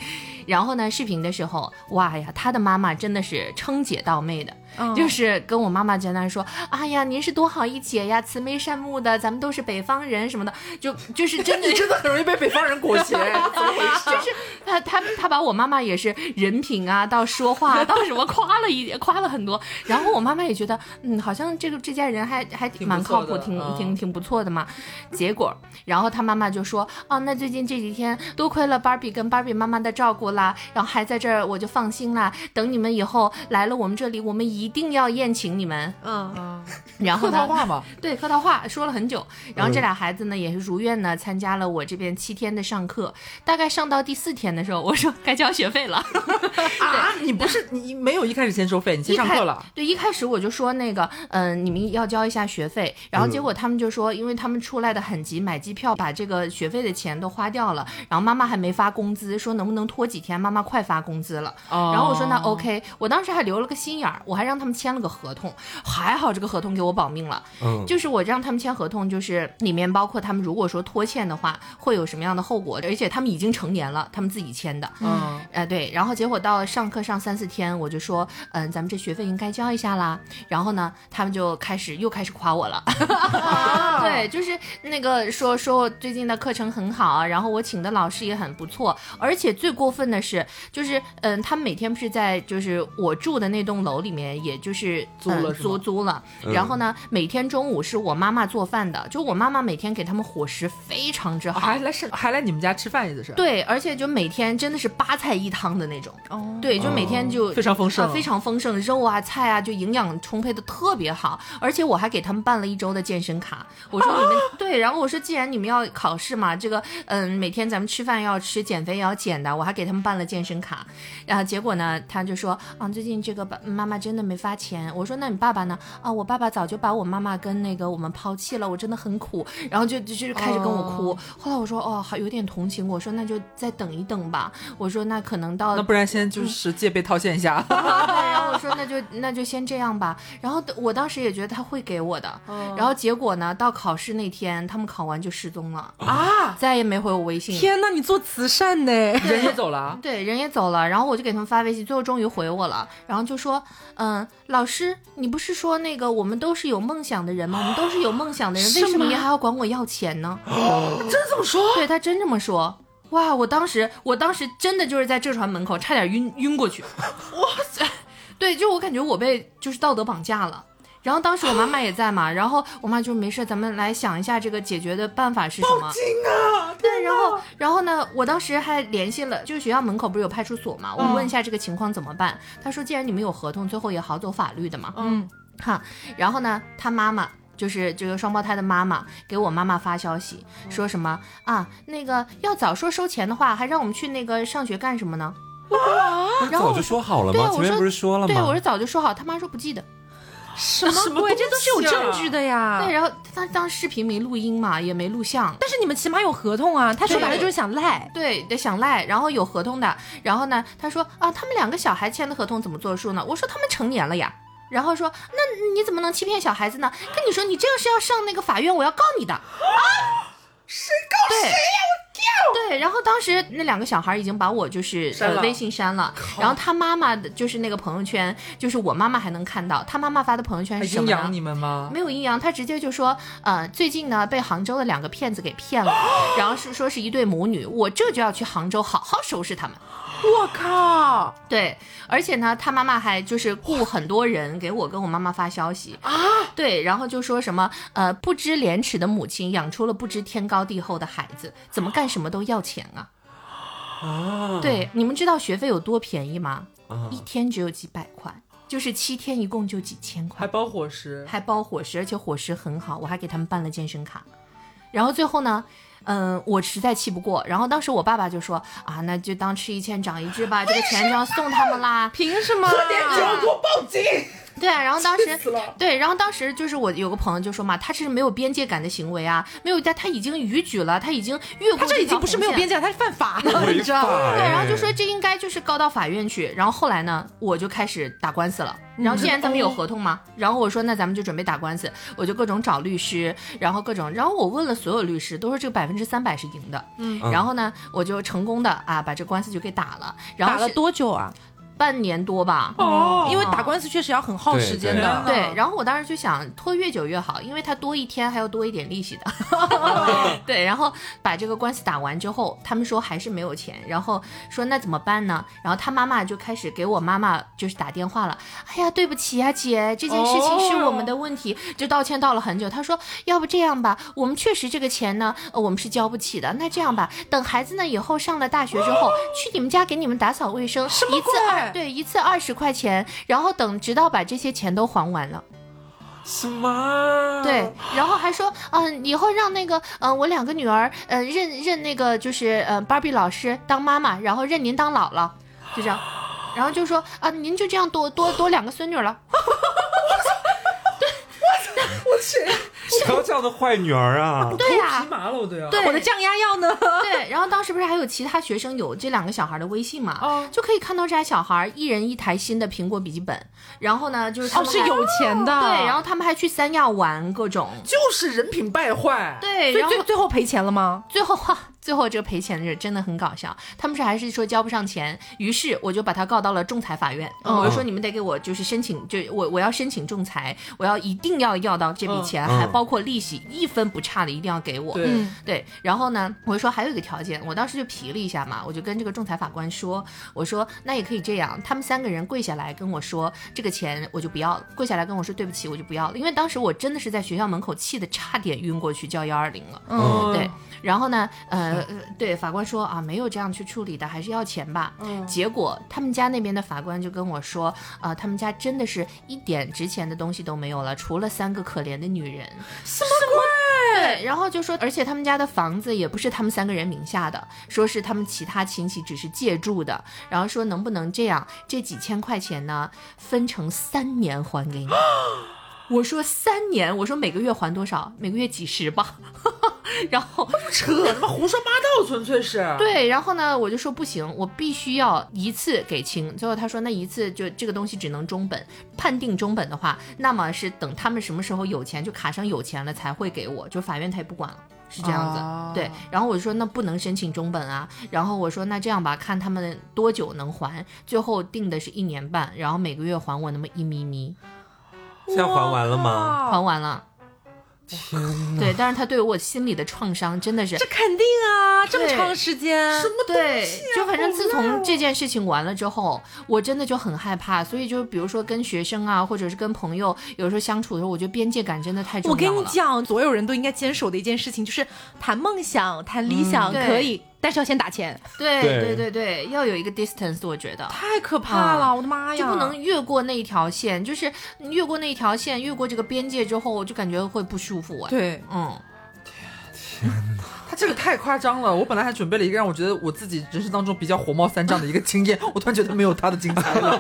然后呢，视频的时候，哇呀，他的妈妈真的是称姐道妹的。就是跟我妈妈简单说，哎呀，您是多好一姐呀，慈眉善目的，咱们都是北方人什么的，就就是真的 真的很容易被北方人裹挟，怎么回事？就是他他他把我妈妈也是人品啊，到说话到什么夸了一点，夸了很多，然后我妈妈也觉得，嗯，好像这个这家人还还 蛮靠谱，挺挺挺不错的嘛。结果，然后他妈妈就说，哦，那最近这几天多亏了芭比跟芭比妈妈的照顾啦，然后还在这儿，我就放心啦。等你们以后来了我们这里，我们一。一定要宴请你们，嗯嗯，然后客套话嘛，对，客套话说了很久。然后这俩孩子呢，也是如愿呢，参加了我这边七天的上课。大概上到第四天的时候，我说该交学费了。啊，你不是你没有一开始先收费，你先上课了？对，一开始我就说那个，嗯，你们要交一下学费。然后结果他们就说，因为他们出来的很急，买机票把这个学费的钱都花掉了。然后妈妈还没发工资，说能不能拖几天？妈妈快发工资了。然后我说那 OK，我当时还留了个心眼儿，我还让。他们签了个合同，还好这个合同给我保命了。嗯，就是我让他们签合同，就是里面包括他们如果说拖欠的话，会有什么样的后果，而且他们已经成年了，他们自己签的。嗯，哎对，然后结果到上课上三四天，我就说，嗯，咱们这学费应该交一下啦。然后呢，他们就开始又开始夸我了。对，就是那个说说我最近的课程很好，然后我请的老师也很不错，而且最过分的是，就是嗯，他们每天不是在就是我住的那栋楼里面也。就是租了租租了，然后呢，每天中午是我妈妈做饭的，就我妈妈每天给他们伙食非常之好，还来是还来你们家吃饭意思是？对，而且就每天真的是八菜一汤的那种，哦，对，就每天就非常丰盛，非常丰盛，肉啊菜啊就营养充沛的特别好，而且我还给他们办了一周的健身卡，我说你们 对，然后我说既然你们要考试嘛，这个嗯每天咱们吃饭要吃，减肥也要减的，我还给他们办了健身卡，然后结果呢，他就说啊最近这个爸妈妈真的没。发钱，我说那你爸爸呢？啊，我爸爸早就把我妈妈跟那个我们抛弃了，我真的很苦，然后就就就开始跟我哭。后来我说哦，好有点同情，我说那就再等一等吧。我说那可能到那不然先就是借呗套现一下。然后我说那就那就先这样吧。然后我当时也觉得他会给我的。然后结果呢，到考试那天，他们考完就失踪了啊，再也没回我微信。天呐，你做慈善呢？人也走了。对，人也走了。然后我就给他们发微信，最后终于回我了。然后就说嗯。老师，你不是说那个我们都是有梦想的人吗？我们都是有梦想的人，为什么你还要管我要钱呢？真这么说？对他真这么说。哇，我当时，我当时真的就是在浙传门口差点晕晕过去。哇塞，对，就我感觉我被就是道德绑架了。然后当时我妈妈也在嘛，然后我妈就没事，咱们来想一下这个解决的办法是什么？报警啊！对，然后然后呢，我当时还联系了，就是学校门口不是有派出所嘛，我问一下这个情况怎么办？他说既然你们有合同，最后也好走法律的嘛。嗯。哈，然后呢，他妈妈就是这个双胞胎的妈妈给我妈妈发消息，说什么啊？那个要早说收钱的话，还让我们去那个上学干什么呢？哇！早就说好了吗？前面不是说了吗？对，我是早就说好。他妈说不记得。什么鬼？这都是有证据的呀。对，然后他当视频没录音嘛，也没录像。但是你们起码有合同啊。他说白了就是想赖。对，得想赖。然后有合同的。然后呢，他说啊，他们两个小孩签的合同怎么作数呢？我说他们成年了呀。然后说那你怎么能欺骗小孩子呢？跟你说，你这样是要上那个法院，我要告你的。啊？谁告谁呀？对，然后当时那两个小孩已经把我就是呃微信删了，然后他妈妈的就是那个朋友圈，就是我妈妈还能看到，他妈妈发的朋友圈是什么？阴阳你们吗？没有阴阳，他直接就说，呃，最近呢被杭州的两个骗子给骗了，然后是说是一对母女，我这就要去杭州好好收拾他们。我靠！对，而且呢，他妈妈还就是雇很多人给我跟我妈妈发消息啊。对，然后就说什么呃，不知廉耻的母亲养出了不知天高地厚的孩子，怎么干什么都要钱啊？啊！对，你们知道学费有多便宜吗？啊一天只有几百块，就是七天一共就几千块，还包伙食，还包伙食，而且伙食很好，我还给他们办了健身卡。然后最后呢？嗯，我实在气不过，然后当时我爸爸就说啊，那就当吃一堑长一智吧，这个钱就要送他们啦，凭什么？快点给我报警！对啊，然后当时对，然后当时就是我有个朋友就说嘛，他这是没有边界感的行为啊，没有，他他已经逾矩了，他已经越过他这已经不是没有边界，他是犯法 了，你知道吗？对，然后就说这应该就是告到法院去，然后后来呢，我就开始打官司了。然后既然咱们有合同嘛，然后我说那咱们就准备打官司，我就各种找律师，然后各种，然后我问了所有律师，都说这个百分之三百是赢的，嗯，然后呢，我就成功的啊把这官司就给打了，打了多久啊？半年多吧，哦，因为打官司确实要很耗时间的。对，然后我当时就想拖越久越好，因为他多一天还要多一点利息的。对，然后把这个官司打完之后，他们说还是没有钱，然后说那怎么办呢？然后他妈妈就开始给我妈妈就是打电话了。哎呀，对不起呀，姐，这件事情是我们的问题，就道歉道了很久。他说要不这样吧，我们确实这个钱呢，我们是交不起的。那这样吧，等孩子呢以后上了大学之后，去你们家给你们打扫卫生，一次二。对，一次二十块钱，然后等直到把这些钱都还完了。什么？对，然后还说，嗯，以后让那个，嗯，我两个女儿，呃，认认那个就是呃芭比老师当妈妈，然后认您当姥姥，就这样，然后就说，啊，您就这样多多多两个孙女了。对我去，瞧瞧的坏女儿啊！对呀，皮麻了我都要。对，我的降压药呢？对，然后当时不是还有其他学生有这两个小孩的微信嘛？哦，就可以看到这俩小孩一人一台新的苹果笔记本，然后呢，就是他们是有钱的，对，然后他们还去三亚玩各种，就是人品败坏。对，然后最后赔钱了吗？最后哈。最后这个赔钱的人真的很搞笑，他们是还是说交不上钱，于是我就把他告到了仲裁法院。我就说你们得给我就是申请，就我我要申请仲裁，我要一定要要到这笔钱，还包括利息一分不差的一定要给我。对对，然后呢，我就说还有一个条件，我当时就皮了一下嘛，我就跟这个仲裁法官说，我说那也可以这样，他们三个人跪下来跟我说这个钱我就不要了，跪下来跟我说对不起我就不要了，因为当时我真的是在学校门口气的差点晕过去叫幺二零了。嗯，对。然后呢，呃，对法官说啊，没有这样去处理的，还是要钱吧。嗯，结果他们家那边的法官就跟我说，啊，他们家真的是一点值钱的东西都没有了，除了三个可怜的女人。什么鬼？对，然后就说，而且他们家的房子也不是他们三个人名下的，说是他们其他亲戚只是借住的。然后说能不能这样，这几千块钱呢，分成三年还给你。我说三年，我说每个月还多少？每个月几十吧。然后扯，他妈胡说八道，纯粹是。对，然后呢，我就说不行，我必须要一次给清。最后他说那一次就这个东西只能中本，判定中本的话，那么是等他们什么时候有钱，就卡上有钱了才会给我，就法院他也不管了，是这样子。对，然后我就说那不能申请中本啊。然后我说那这样吧，看他们多久能还。最后定的是一年半，然后每个月还我那么一咪咪。现在还完了吗？还完了。天呐。对，但是他对我心里的创伤真的是，这肯定啊，这么长时间，什么对，就反正自从这件事情完了之后，我真的就很害怕，所以就比如说跟学生啊，或者是跟朋友，有时候相处的时候，我觉得边界感真的太重要了。我跟你讲，所有人都应该坚守的一件事情就是谈梦想、谈理想可以。但是要先打钱。对对对对，要有一个 distance，我觉得太可怕了，我的妈呀，就不能越过那一条线，就是越过那一条线，越过这个边界之后，我就感觉会不舒服。对，嗯，天哪。他这个太夸张了，我本来还准备了一个让我觉得我自己人生当中比较火冒三丈的一个经验，我突然觉得没有他的精彩了，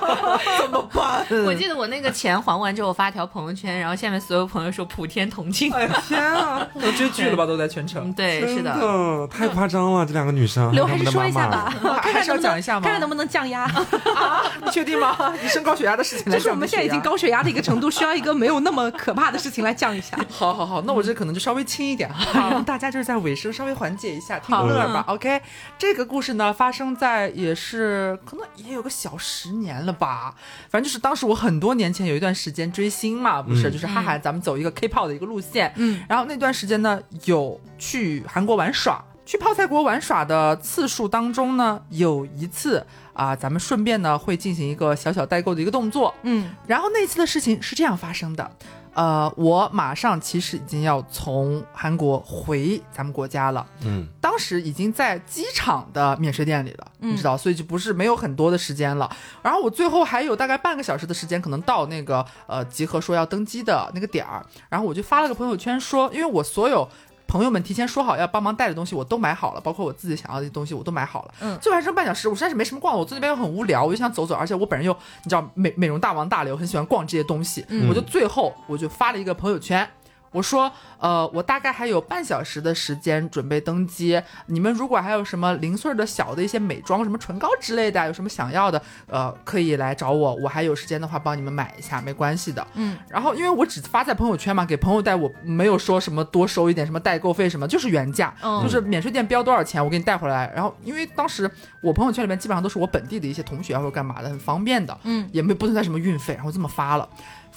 怎么办？我记得我那个钱还完之后发条朋友圈，然后下面所有朋友说普天同庆。哎 天啊，都追剧了吧？都在全程。对，是的，太夸张了，这两个女生。刘还是说一下吧，还是要讲一下吗？看看能不能降压啊？你确定吗？你升高血压的事情，就是我们现在已经高血压的一个程度，需要一个没有那么可怕的事情来降一下。好好好，那我这可能就稍微轻一点，让大家就是在尾声稍微缓解一下。听个乐吧，OK。这个故事呢，发生在也是可能也有个小十年了吧。反正就是当时我很多年前有一段时间追星嘛，不是，就是哈哈，咱们走一个 K-pop 的一个路线。嗯。然后那段时间呢，有去韩国玩耍，去泡菜国玩耍的次数当中呢，有一次啊，咱们顺便呢会进行一个小小代购的一个动作。嗯。然后那次的事情是这样发生的。呃，我马上其实已经要从韩国回咱们国家了，嗯，当时已经在机场的免税店里了，你知道，所以就不是没有很多的时间了。然后我最后还有大概半个小时的时间，可能到那个呃集合说要登机的那个点儿，然后我就发了个朋友圈说，因为我所有。朋友们提前说好要帮忙带的东西我都买好了，包括我自己想要的东西我都买好了。嗯，就还剩半小时，我实在是没什么逛，我坐那边又很无聊，我就想走走，而且我本人又你知道美美容大王大刘，很喜欢逛这些东西，我就最后我就发了一个朋友圈。我说，呃，我大概还有半小时的时间准备登机。你们如果还有什么零碎的小的一些美妆，什么唇膏之类的，有什么想要的，呃，可以来找我。我还有时间的话，帮你们买一下，没关系的。嗯。然后，因为我只发在朋友圈嘛，给朋友带，我没有说什么多收一点什么代购费什么，就是原价，就是免税店标多少钱，我给你带回来。然后，因为当时我朋友圈里面基本上都是我本地的一些同学或者干嘛的，很方便的。嗯。也没不存在什么运费，然后这么发了。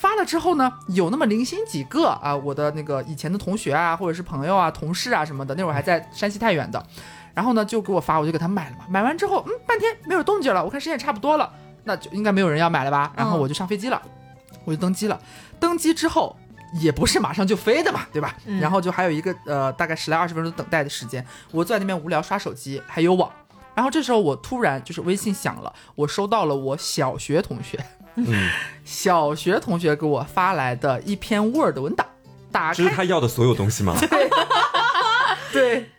发了之后呢，有那么零星几个啊，我的那个以前的同学啊，或者是朋友啊、同事啊什么的，那会儿还在山西太原的，然后呢就给我发，我就给他买了嘛。买完之后，嗯，半天没有动静了，我看时间也差不多了，那就应该没有人要买了吧。然后我就上飞机了，我就登机了。登机之后也不是马上就飞的嘛，对吧？然后就还有一个呃大概十来二十分钟等待的时间，我坐在那边无聊刷手机，还有网。然后这时候我突然就是微信响了，我收到了我小学同学。嗯，小学同学给我发来的一篇 Word 文档，打开。这是他要的所有东西吗？对，对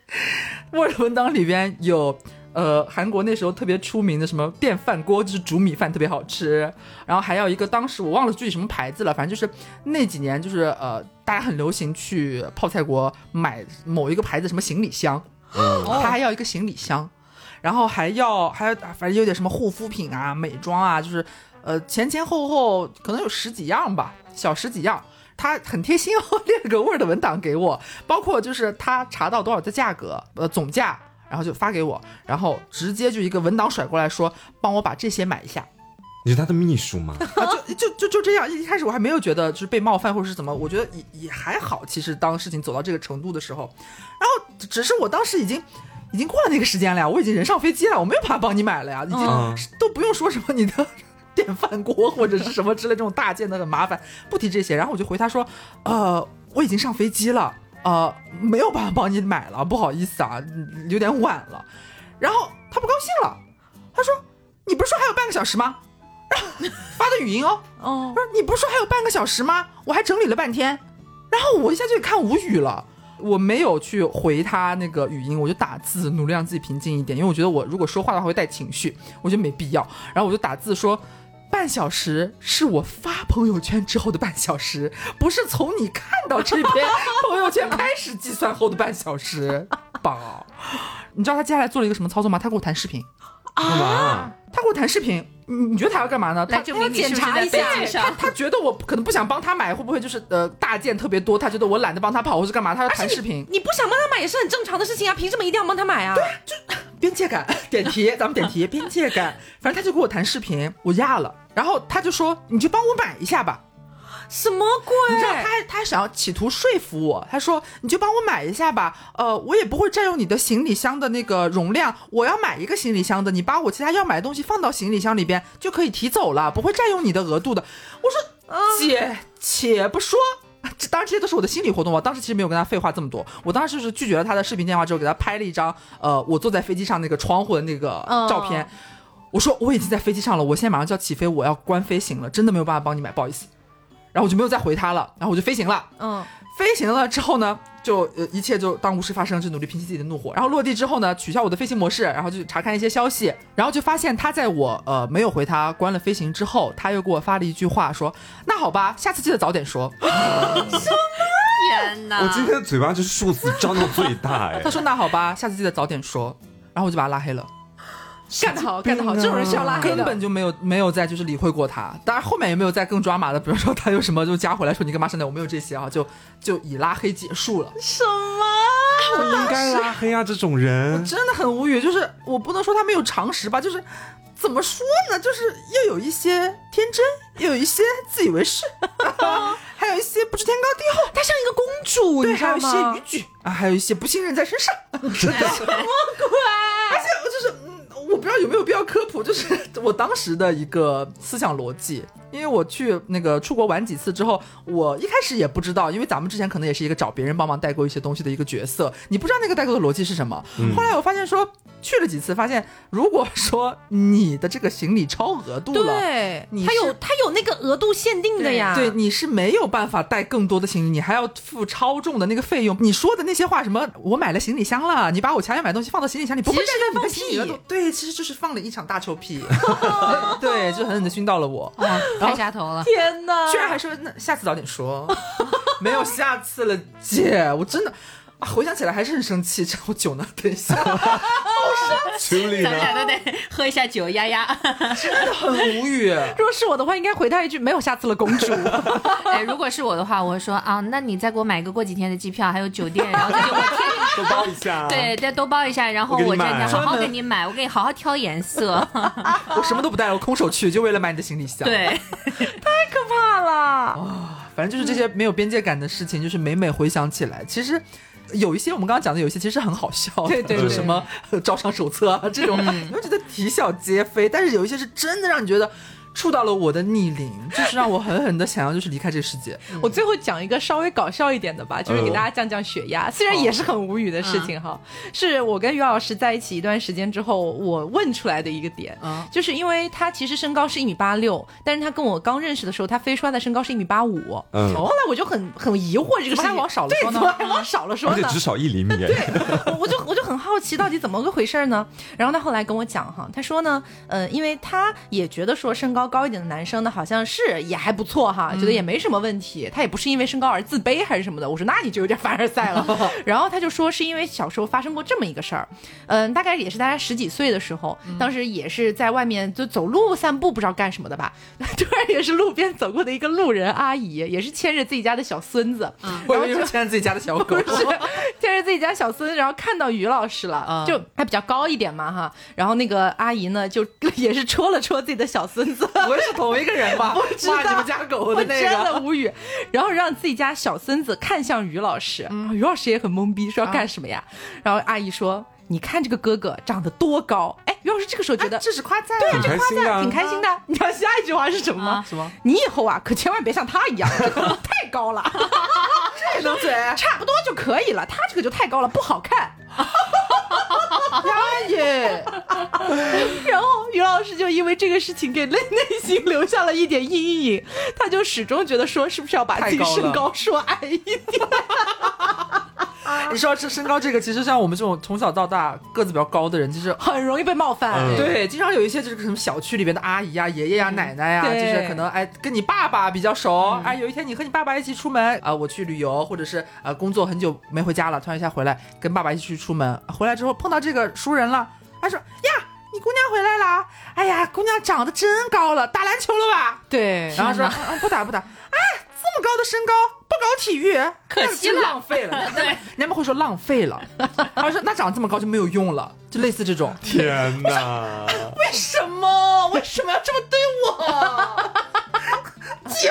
，Word 文档里边有呃韩国那时候特别出名的什么电饭锅，就是煮米饭特别好吃，然后还有一个当时我忘了具体什么牌子了，反正就是那几年就是呃大家很流行去泡菜国买某一个牌子什么行李箱，嗯，他还要一个行李箱，然后还要还反正有点什么护肤品啊、美妆啊，就是。呃，前前后后可能有十几样吧，小十几样。他很贴心哦，列了个 Word 文档给我，包括就是他查到多少的价格，呃，总价，然后就发给我，然后直接就一个文档甩过来说，帮我把这些买一下。你是他的秘书吗？啊，就就就就这样。一开始我还没有觉得就是被冒犯或者是怎么，我觉得也也还好。其实当事情走到这个程度的时候，然后只是我当时已经已经过了那个时间了呀，我已经人上飞机了，我没有办法帮你买了呀，已经都不用说什么你的。电饭锅或者是什么之类这种大件的很麻烦，不提这些。然后我就回他说，呃，我已经上飞机了，呃，没有办法帮你买了，不好意思啊，有点晚了。然后他不高兴了，他说，你不是说还有半个小时吗？发的语音哦，哦，不是你不是说还有半个小时吗？我还整理了半天。然后我一下就看无语了，我没有去回他那个语音，我就打字，努力让自己平静一点，因为我觉得我如果说话的话会带情绪，我觉得没必要。然后我就打字说。半小时是我发朋友圈之后的半小时，不是从你看到这篇朋友圈开始计算后的半小时。宝，你知道他接下来做了一个什么操作吗？他给我谈视频啊！他给我谈视频，你你觉得他要干嘛呢？他要检查一下。他他觉得我可能不想帮他买，会不会就是呃大件特别多？他觉得我懒得帮他跑，或是干嘛？他要谈视频。你不想帮他买也是很正常的事情啊，凭什么一定要帮他买啊？对，就边界感点题，咱们点题边界感。反正他就给我谈视频，我压了。然后他就说：“你就帮我买一下吧。”什么鬼？你知道他他想要企图说服我。他说：“你就帮我买一下吧。呃，我也不会占用你的行李箱的那个容量。我要买一个行李箱的，你把我其他要买的东西放到行李箱里边就可以提走了，不会占用你的额度的。”我说：“姐，且不说这 当然这些都是我的心理活动。我当时其实没有跟他废话这么多，我当时就是拒绝了他的视频电话之后，给他拍了一张呃我坐在飞机上那个窗户的那个照片。我说我已经在飞机上了，我现在马上就要起飞，我要关飞行了，真的没有办法帮你买，不好意思。然后我就没有再回他了，然后我就飞行了。嗯，飞行了之后呢，就呃一切就当无事发生，就努力平息自己的怒火。然后落地之后呢，取消我的飞行模式，然后就查看一些消息，然后就发现他在我呃没有回他关了飞行之后，他又给我发了一句话说：“那好吧，下次记得早点说。”什么？天哪！我今天嘴巴就是数字张到最大 哎。他说：“那好吧，下次记得早点说。”然后我就把他拉黑了。干得好，干得好！这种人是要拉黑的根本就没有没有再就是理会过他。当然后面也没有再更抓马的，比如说他有什么就加回来说你干嘛删的，我没有这些啊，就就以拉黑结束了。什么？不应该拉黑啊！这种人，我真的很无语。就是我不能说他没有常识吧，就是怎么说呢？就是又有一些天真，又有一些自以为是，还有一些不知天高地厚。他像一个公主，对，还有一些逾矩啊，还有一些不信任在身上。什么鬼？而且我就是。我不知道有没有必要科普，就是 我当时的一个思想逻辑。因为我去那个出国玩几次之后，我一开始也不知道，因为咱们之前可能也是一个找别人帮忙代购一些东西的一个角色，你不知道那个代购的逻辑是什么。后来我发现说，去了几次，发现如果说你的这个行李超额度了，对，他有他有那个额度限定的呀，对，你是没有办法带更多的行李，你还要付超重的那个费用。你说的那些话，什么我买了行李箱了，你把我强行买东西放到行李箱里，不会在放屁，对，其实就是放了一场大臭屁，对，就狠狠的熏到了我，太下头了。天哪！居然还说那下次早点说，没有下次了，姐，我真的啊，回想起来还是很生气。这我酒呢？等一下，好生气，咱俩都得喝一下酒压压，真的很无语。如果是我的话，应该回他一句没有下次了，公主。哎，如果是我的话，我会说啊，那你再给我买个过几天的机票，还有酒店，然后给我。多包一下，对，再多包一下，然后我这样好好给你买，我给你好好挑颜色。我什么都不带，我空手去，就为了买你的行李箱。对，太可怕了啊！反正就是这些没有边界感的事情，就是每每回想起来，其实有一些我们刚刚讲的，有一些其实很好笑，对对，什么招商手册啊这种，你会觉得啼笑皆非，但是有一些是真的让你觉得。触到了我的逆鳞，就是让我狠狠的想要就是离开这个世界。我最后讲一个稍微搞笑一点的吧，就是给大家降降血压，虽然也是很无语的事情哈。是我跟于老师在一起一段时间之后，我问出来的一个点，就是因为他其实身高是一米八六，但是他跟我刚认识的时候，他非说他的身高是一米八五。嗯，后来我就很很疑惑这个事情，往少了说呢？还往少了说呢？而且只少一厘米。对，我就我就很好奇到底怎么个回事呢？然后他后来跟我讲哈，他说呢，呃，因为他也觉得说身高高一点的男生。呢好像是也还不错哈，觉得也没什么问题。他也不是因为身高而自卑还是什么的。我说那你就有点凡尔赛了。然后他就说是因为小时候发生过这么一个事儿，嗯，大概也是大家十几岁的时候，当时也是在外面就走路散步，不知道干什么的吧。突然也是路边走过的一个路人阿姨，也是牵着自己家的小孙子，然后就牵着自己家的小狗，是牵着自己家小孙，然后看到于老师了，就还比较高一点嘛哈。然后那个阿姨呢，就也是戳了戳自己的小孙子，我也是同一个人吧？骂你们家狗的那个，真的无语。然后让自己家小孙子看向于老师，于老师也很懵逼，说要干什么呀？然后阿姨说：“你看这个哥哥长得多高。”哎，于老师这个时候觉得这是夸赞，对，这夸赞挺开心的。你知道下一句话是什么吗？什么？你以后啊，可千万别像他一样，太高了。这能嘴？差不多就可以了。他这个就太高了，不好看。压抑，然后于老师就因为这个事情给内内心留下了一点阴影，他就始终觉得说是不是要把自己身高说矮一点。你说这身高这个，其实像我们这种从小到大个子比较高的人，就是很容易被冒犯。对，经常有一些就是什么小区里边的阿姨啊、爷爷呀、奶奶呀，就是可能哎跟你爸爸比较熟，哎有一天你和你爸爸一起出门啊，我去旅游或者是啊工作很久没回家了，突然一下回来跟爸爸一起去出门，回来之后碰到这个熟人了，他说呀。你姑娘回来了，哎呀，姑娘长得真高了，打篮球了吧？对，然后说不打不打，啊，这么高的身高不搞体育，可惜了，浪费了。对，人们会说浪费了，他说那长这么高就没有用了，就类似这种。天哪，为什么？为什么要这么对我？就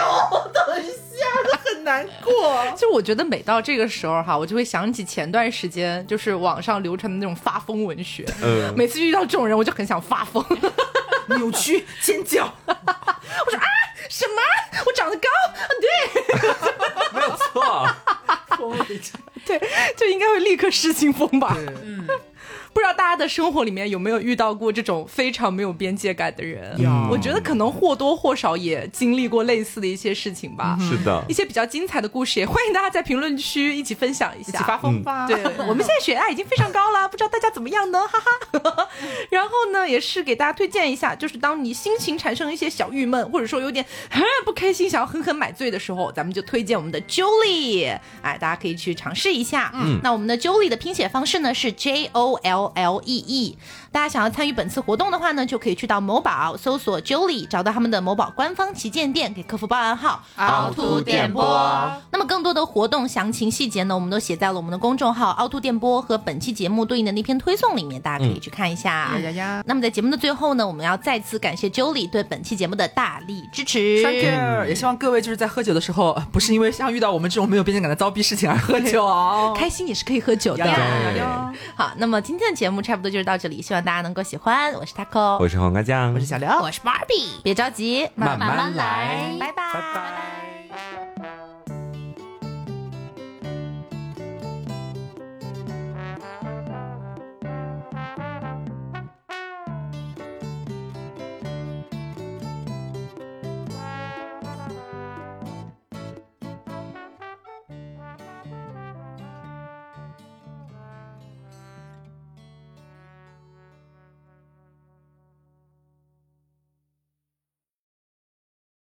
等一下，很难过。就我觉得每到这个时候哈，我就会想起前段时间就是网上流传的那种发疯文学。嗯，每次遇到这种人，我就很想发疯，扭曲尖叫。我说啊，什么？我长得高？对，没有错。对，就应该会立刻失心疯吧？嗯。不知道大家的生活里面有没有遇到过这种非常没有边界感的人？我觉得可能或多或少也经历过类似的一些事情吧。是的，一些比较精彩的故事，也欢迎大家在评论区一起分享一下，一 起发疯吧。对，我们现在血压已经非常高了，不知道大家怎么样呢？哈哈。然后呢，也是给大家推荐一下，就是当你心情产生一些小郁闷，或者说有点 不开心，想要狠狠买醉的时候，咱们就推荐我们的 Julie，哎，大家可以去尝试一下。嗯，那我们的 Julie 的拼写方式呢是 J O L。L E E，大家想要参与本次活动的话呢，就可以去到某宝搜索 Julie，找到他们的某宝官方旗舰店，给客服报暗号凹凸电波。那么更多的活动详情细节呢，我们都写在了我们的公众号凹凸电波和本期节目对应的那篇推送里面，大家可以去看一下。呀呀！那么在节目的最后呢，我们要再次感谢 Julie 对本期节目的大力支持。Thank you！也希望各位就是在喝酒的时候，不是因为像遇到我们这种没有边界感的糟逼事情而喝酒，开心也是可以喝酒的。好，那么今天的节目。差不多就是到这里，希望大家能够喜欢。我是 Taco，我是黄瓜酱，我是小刘，我是 Barbie。别着急，慢慢来，拜拜，拜拜。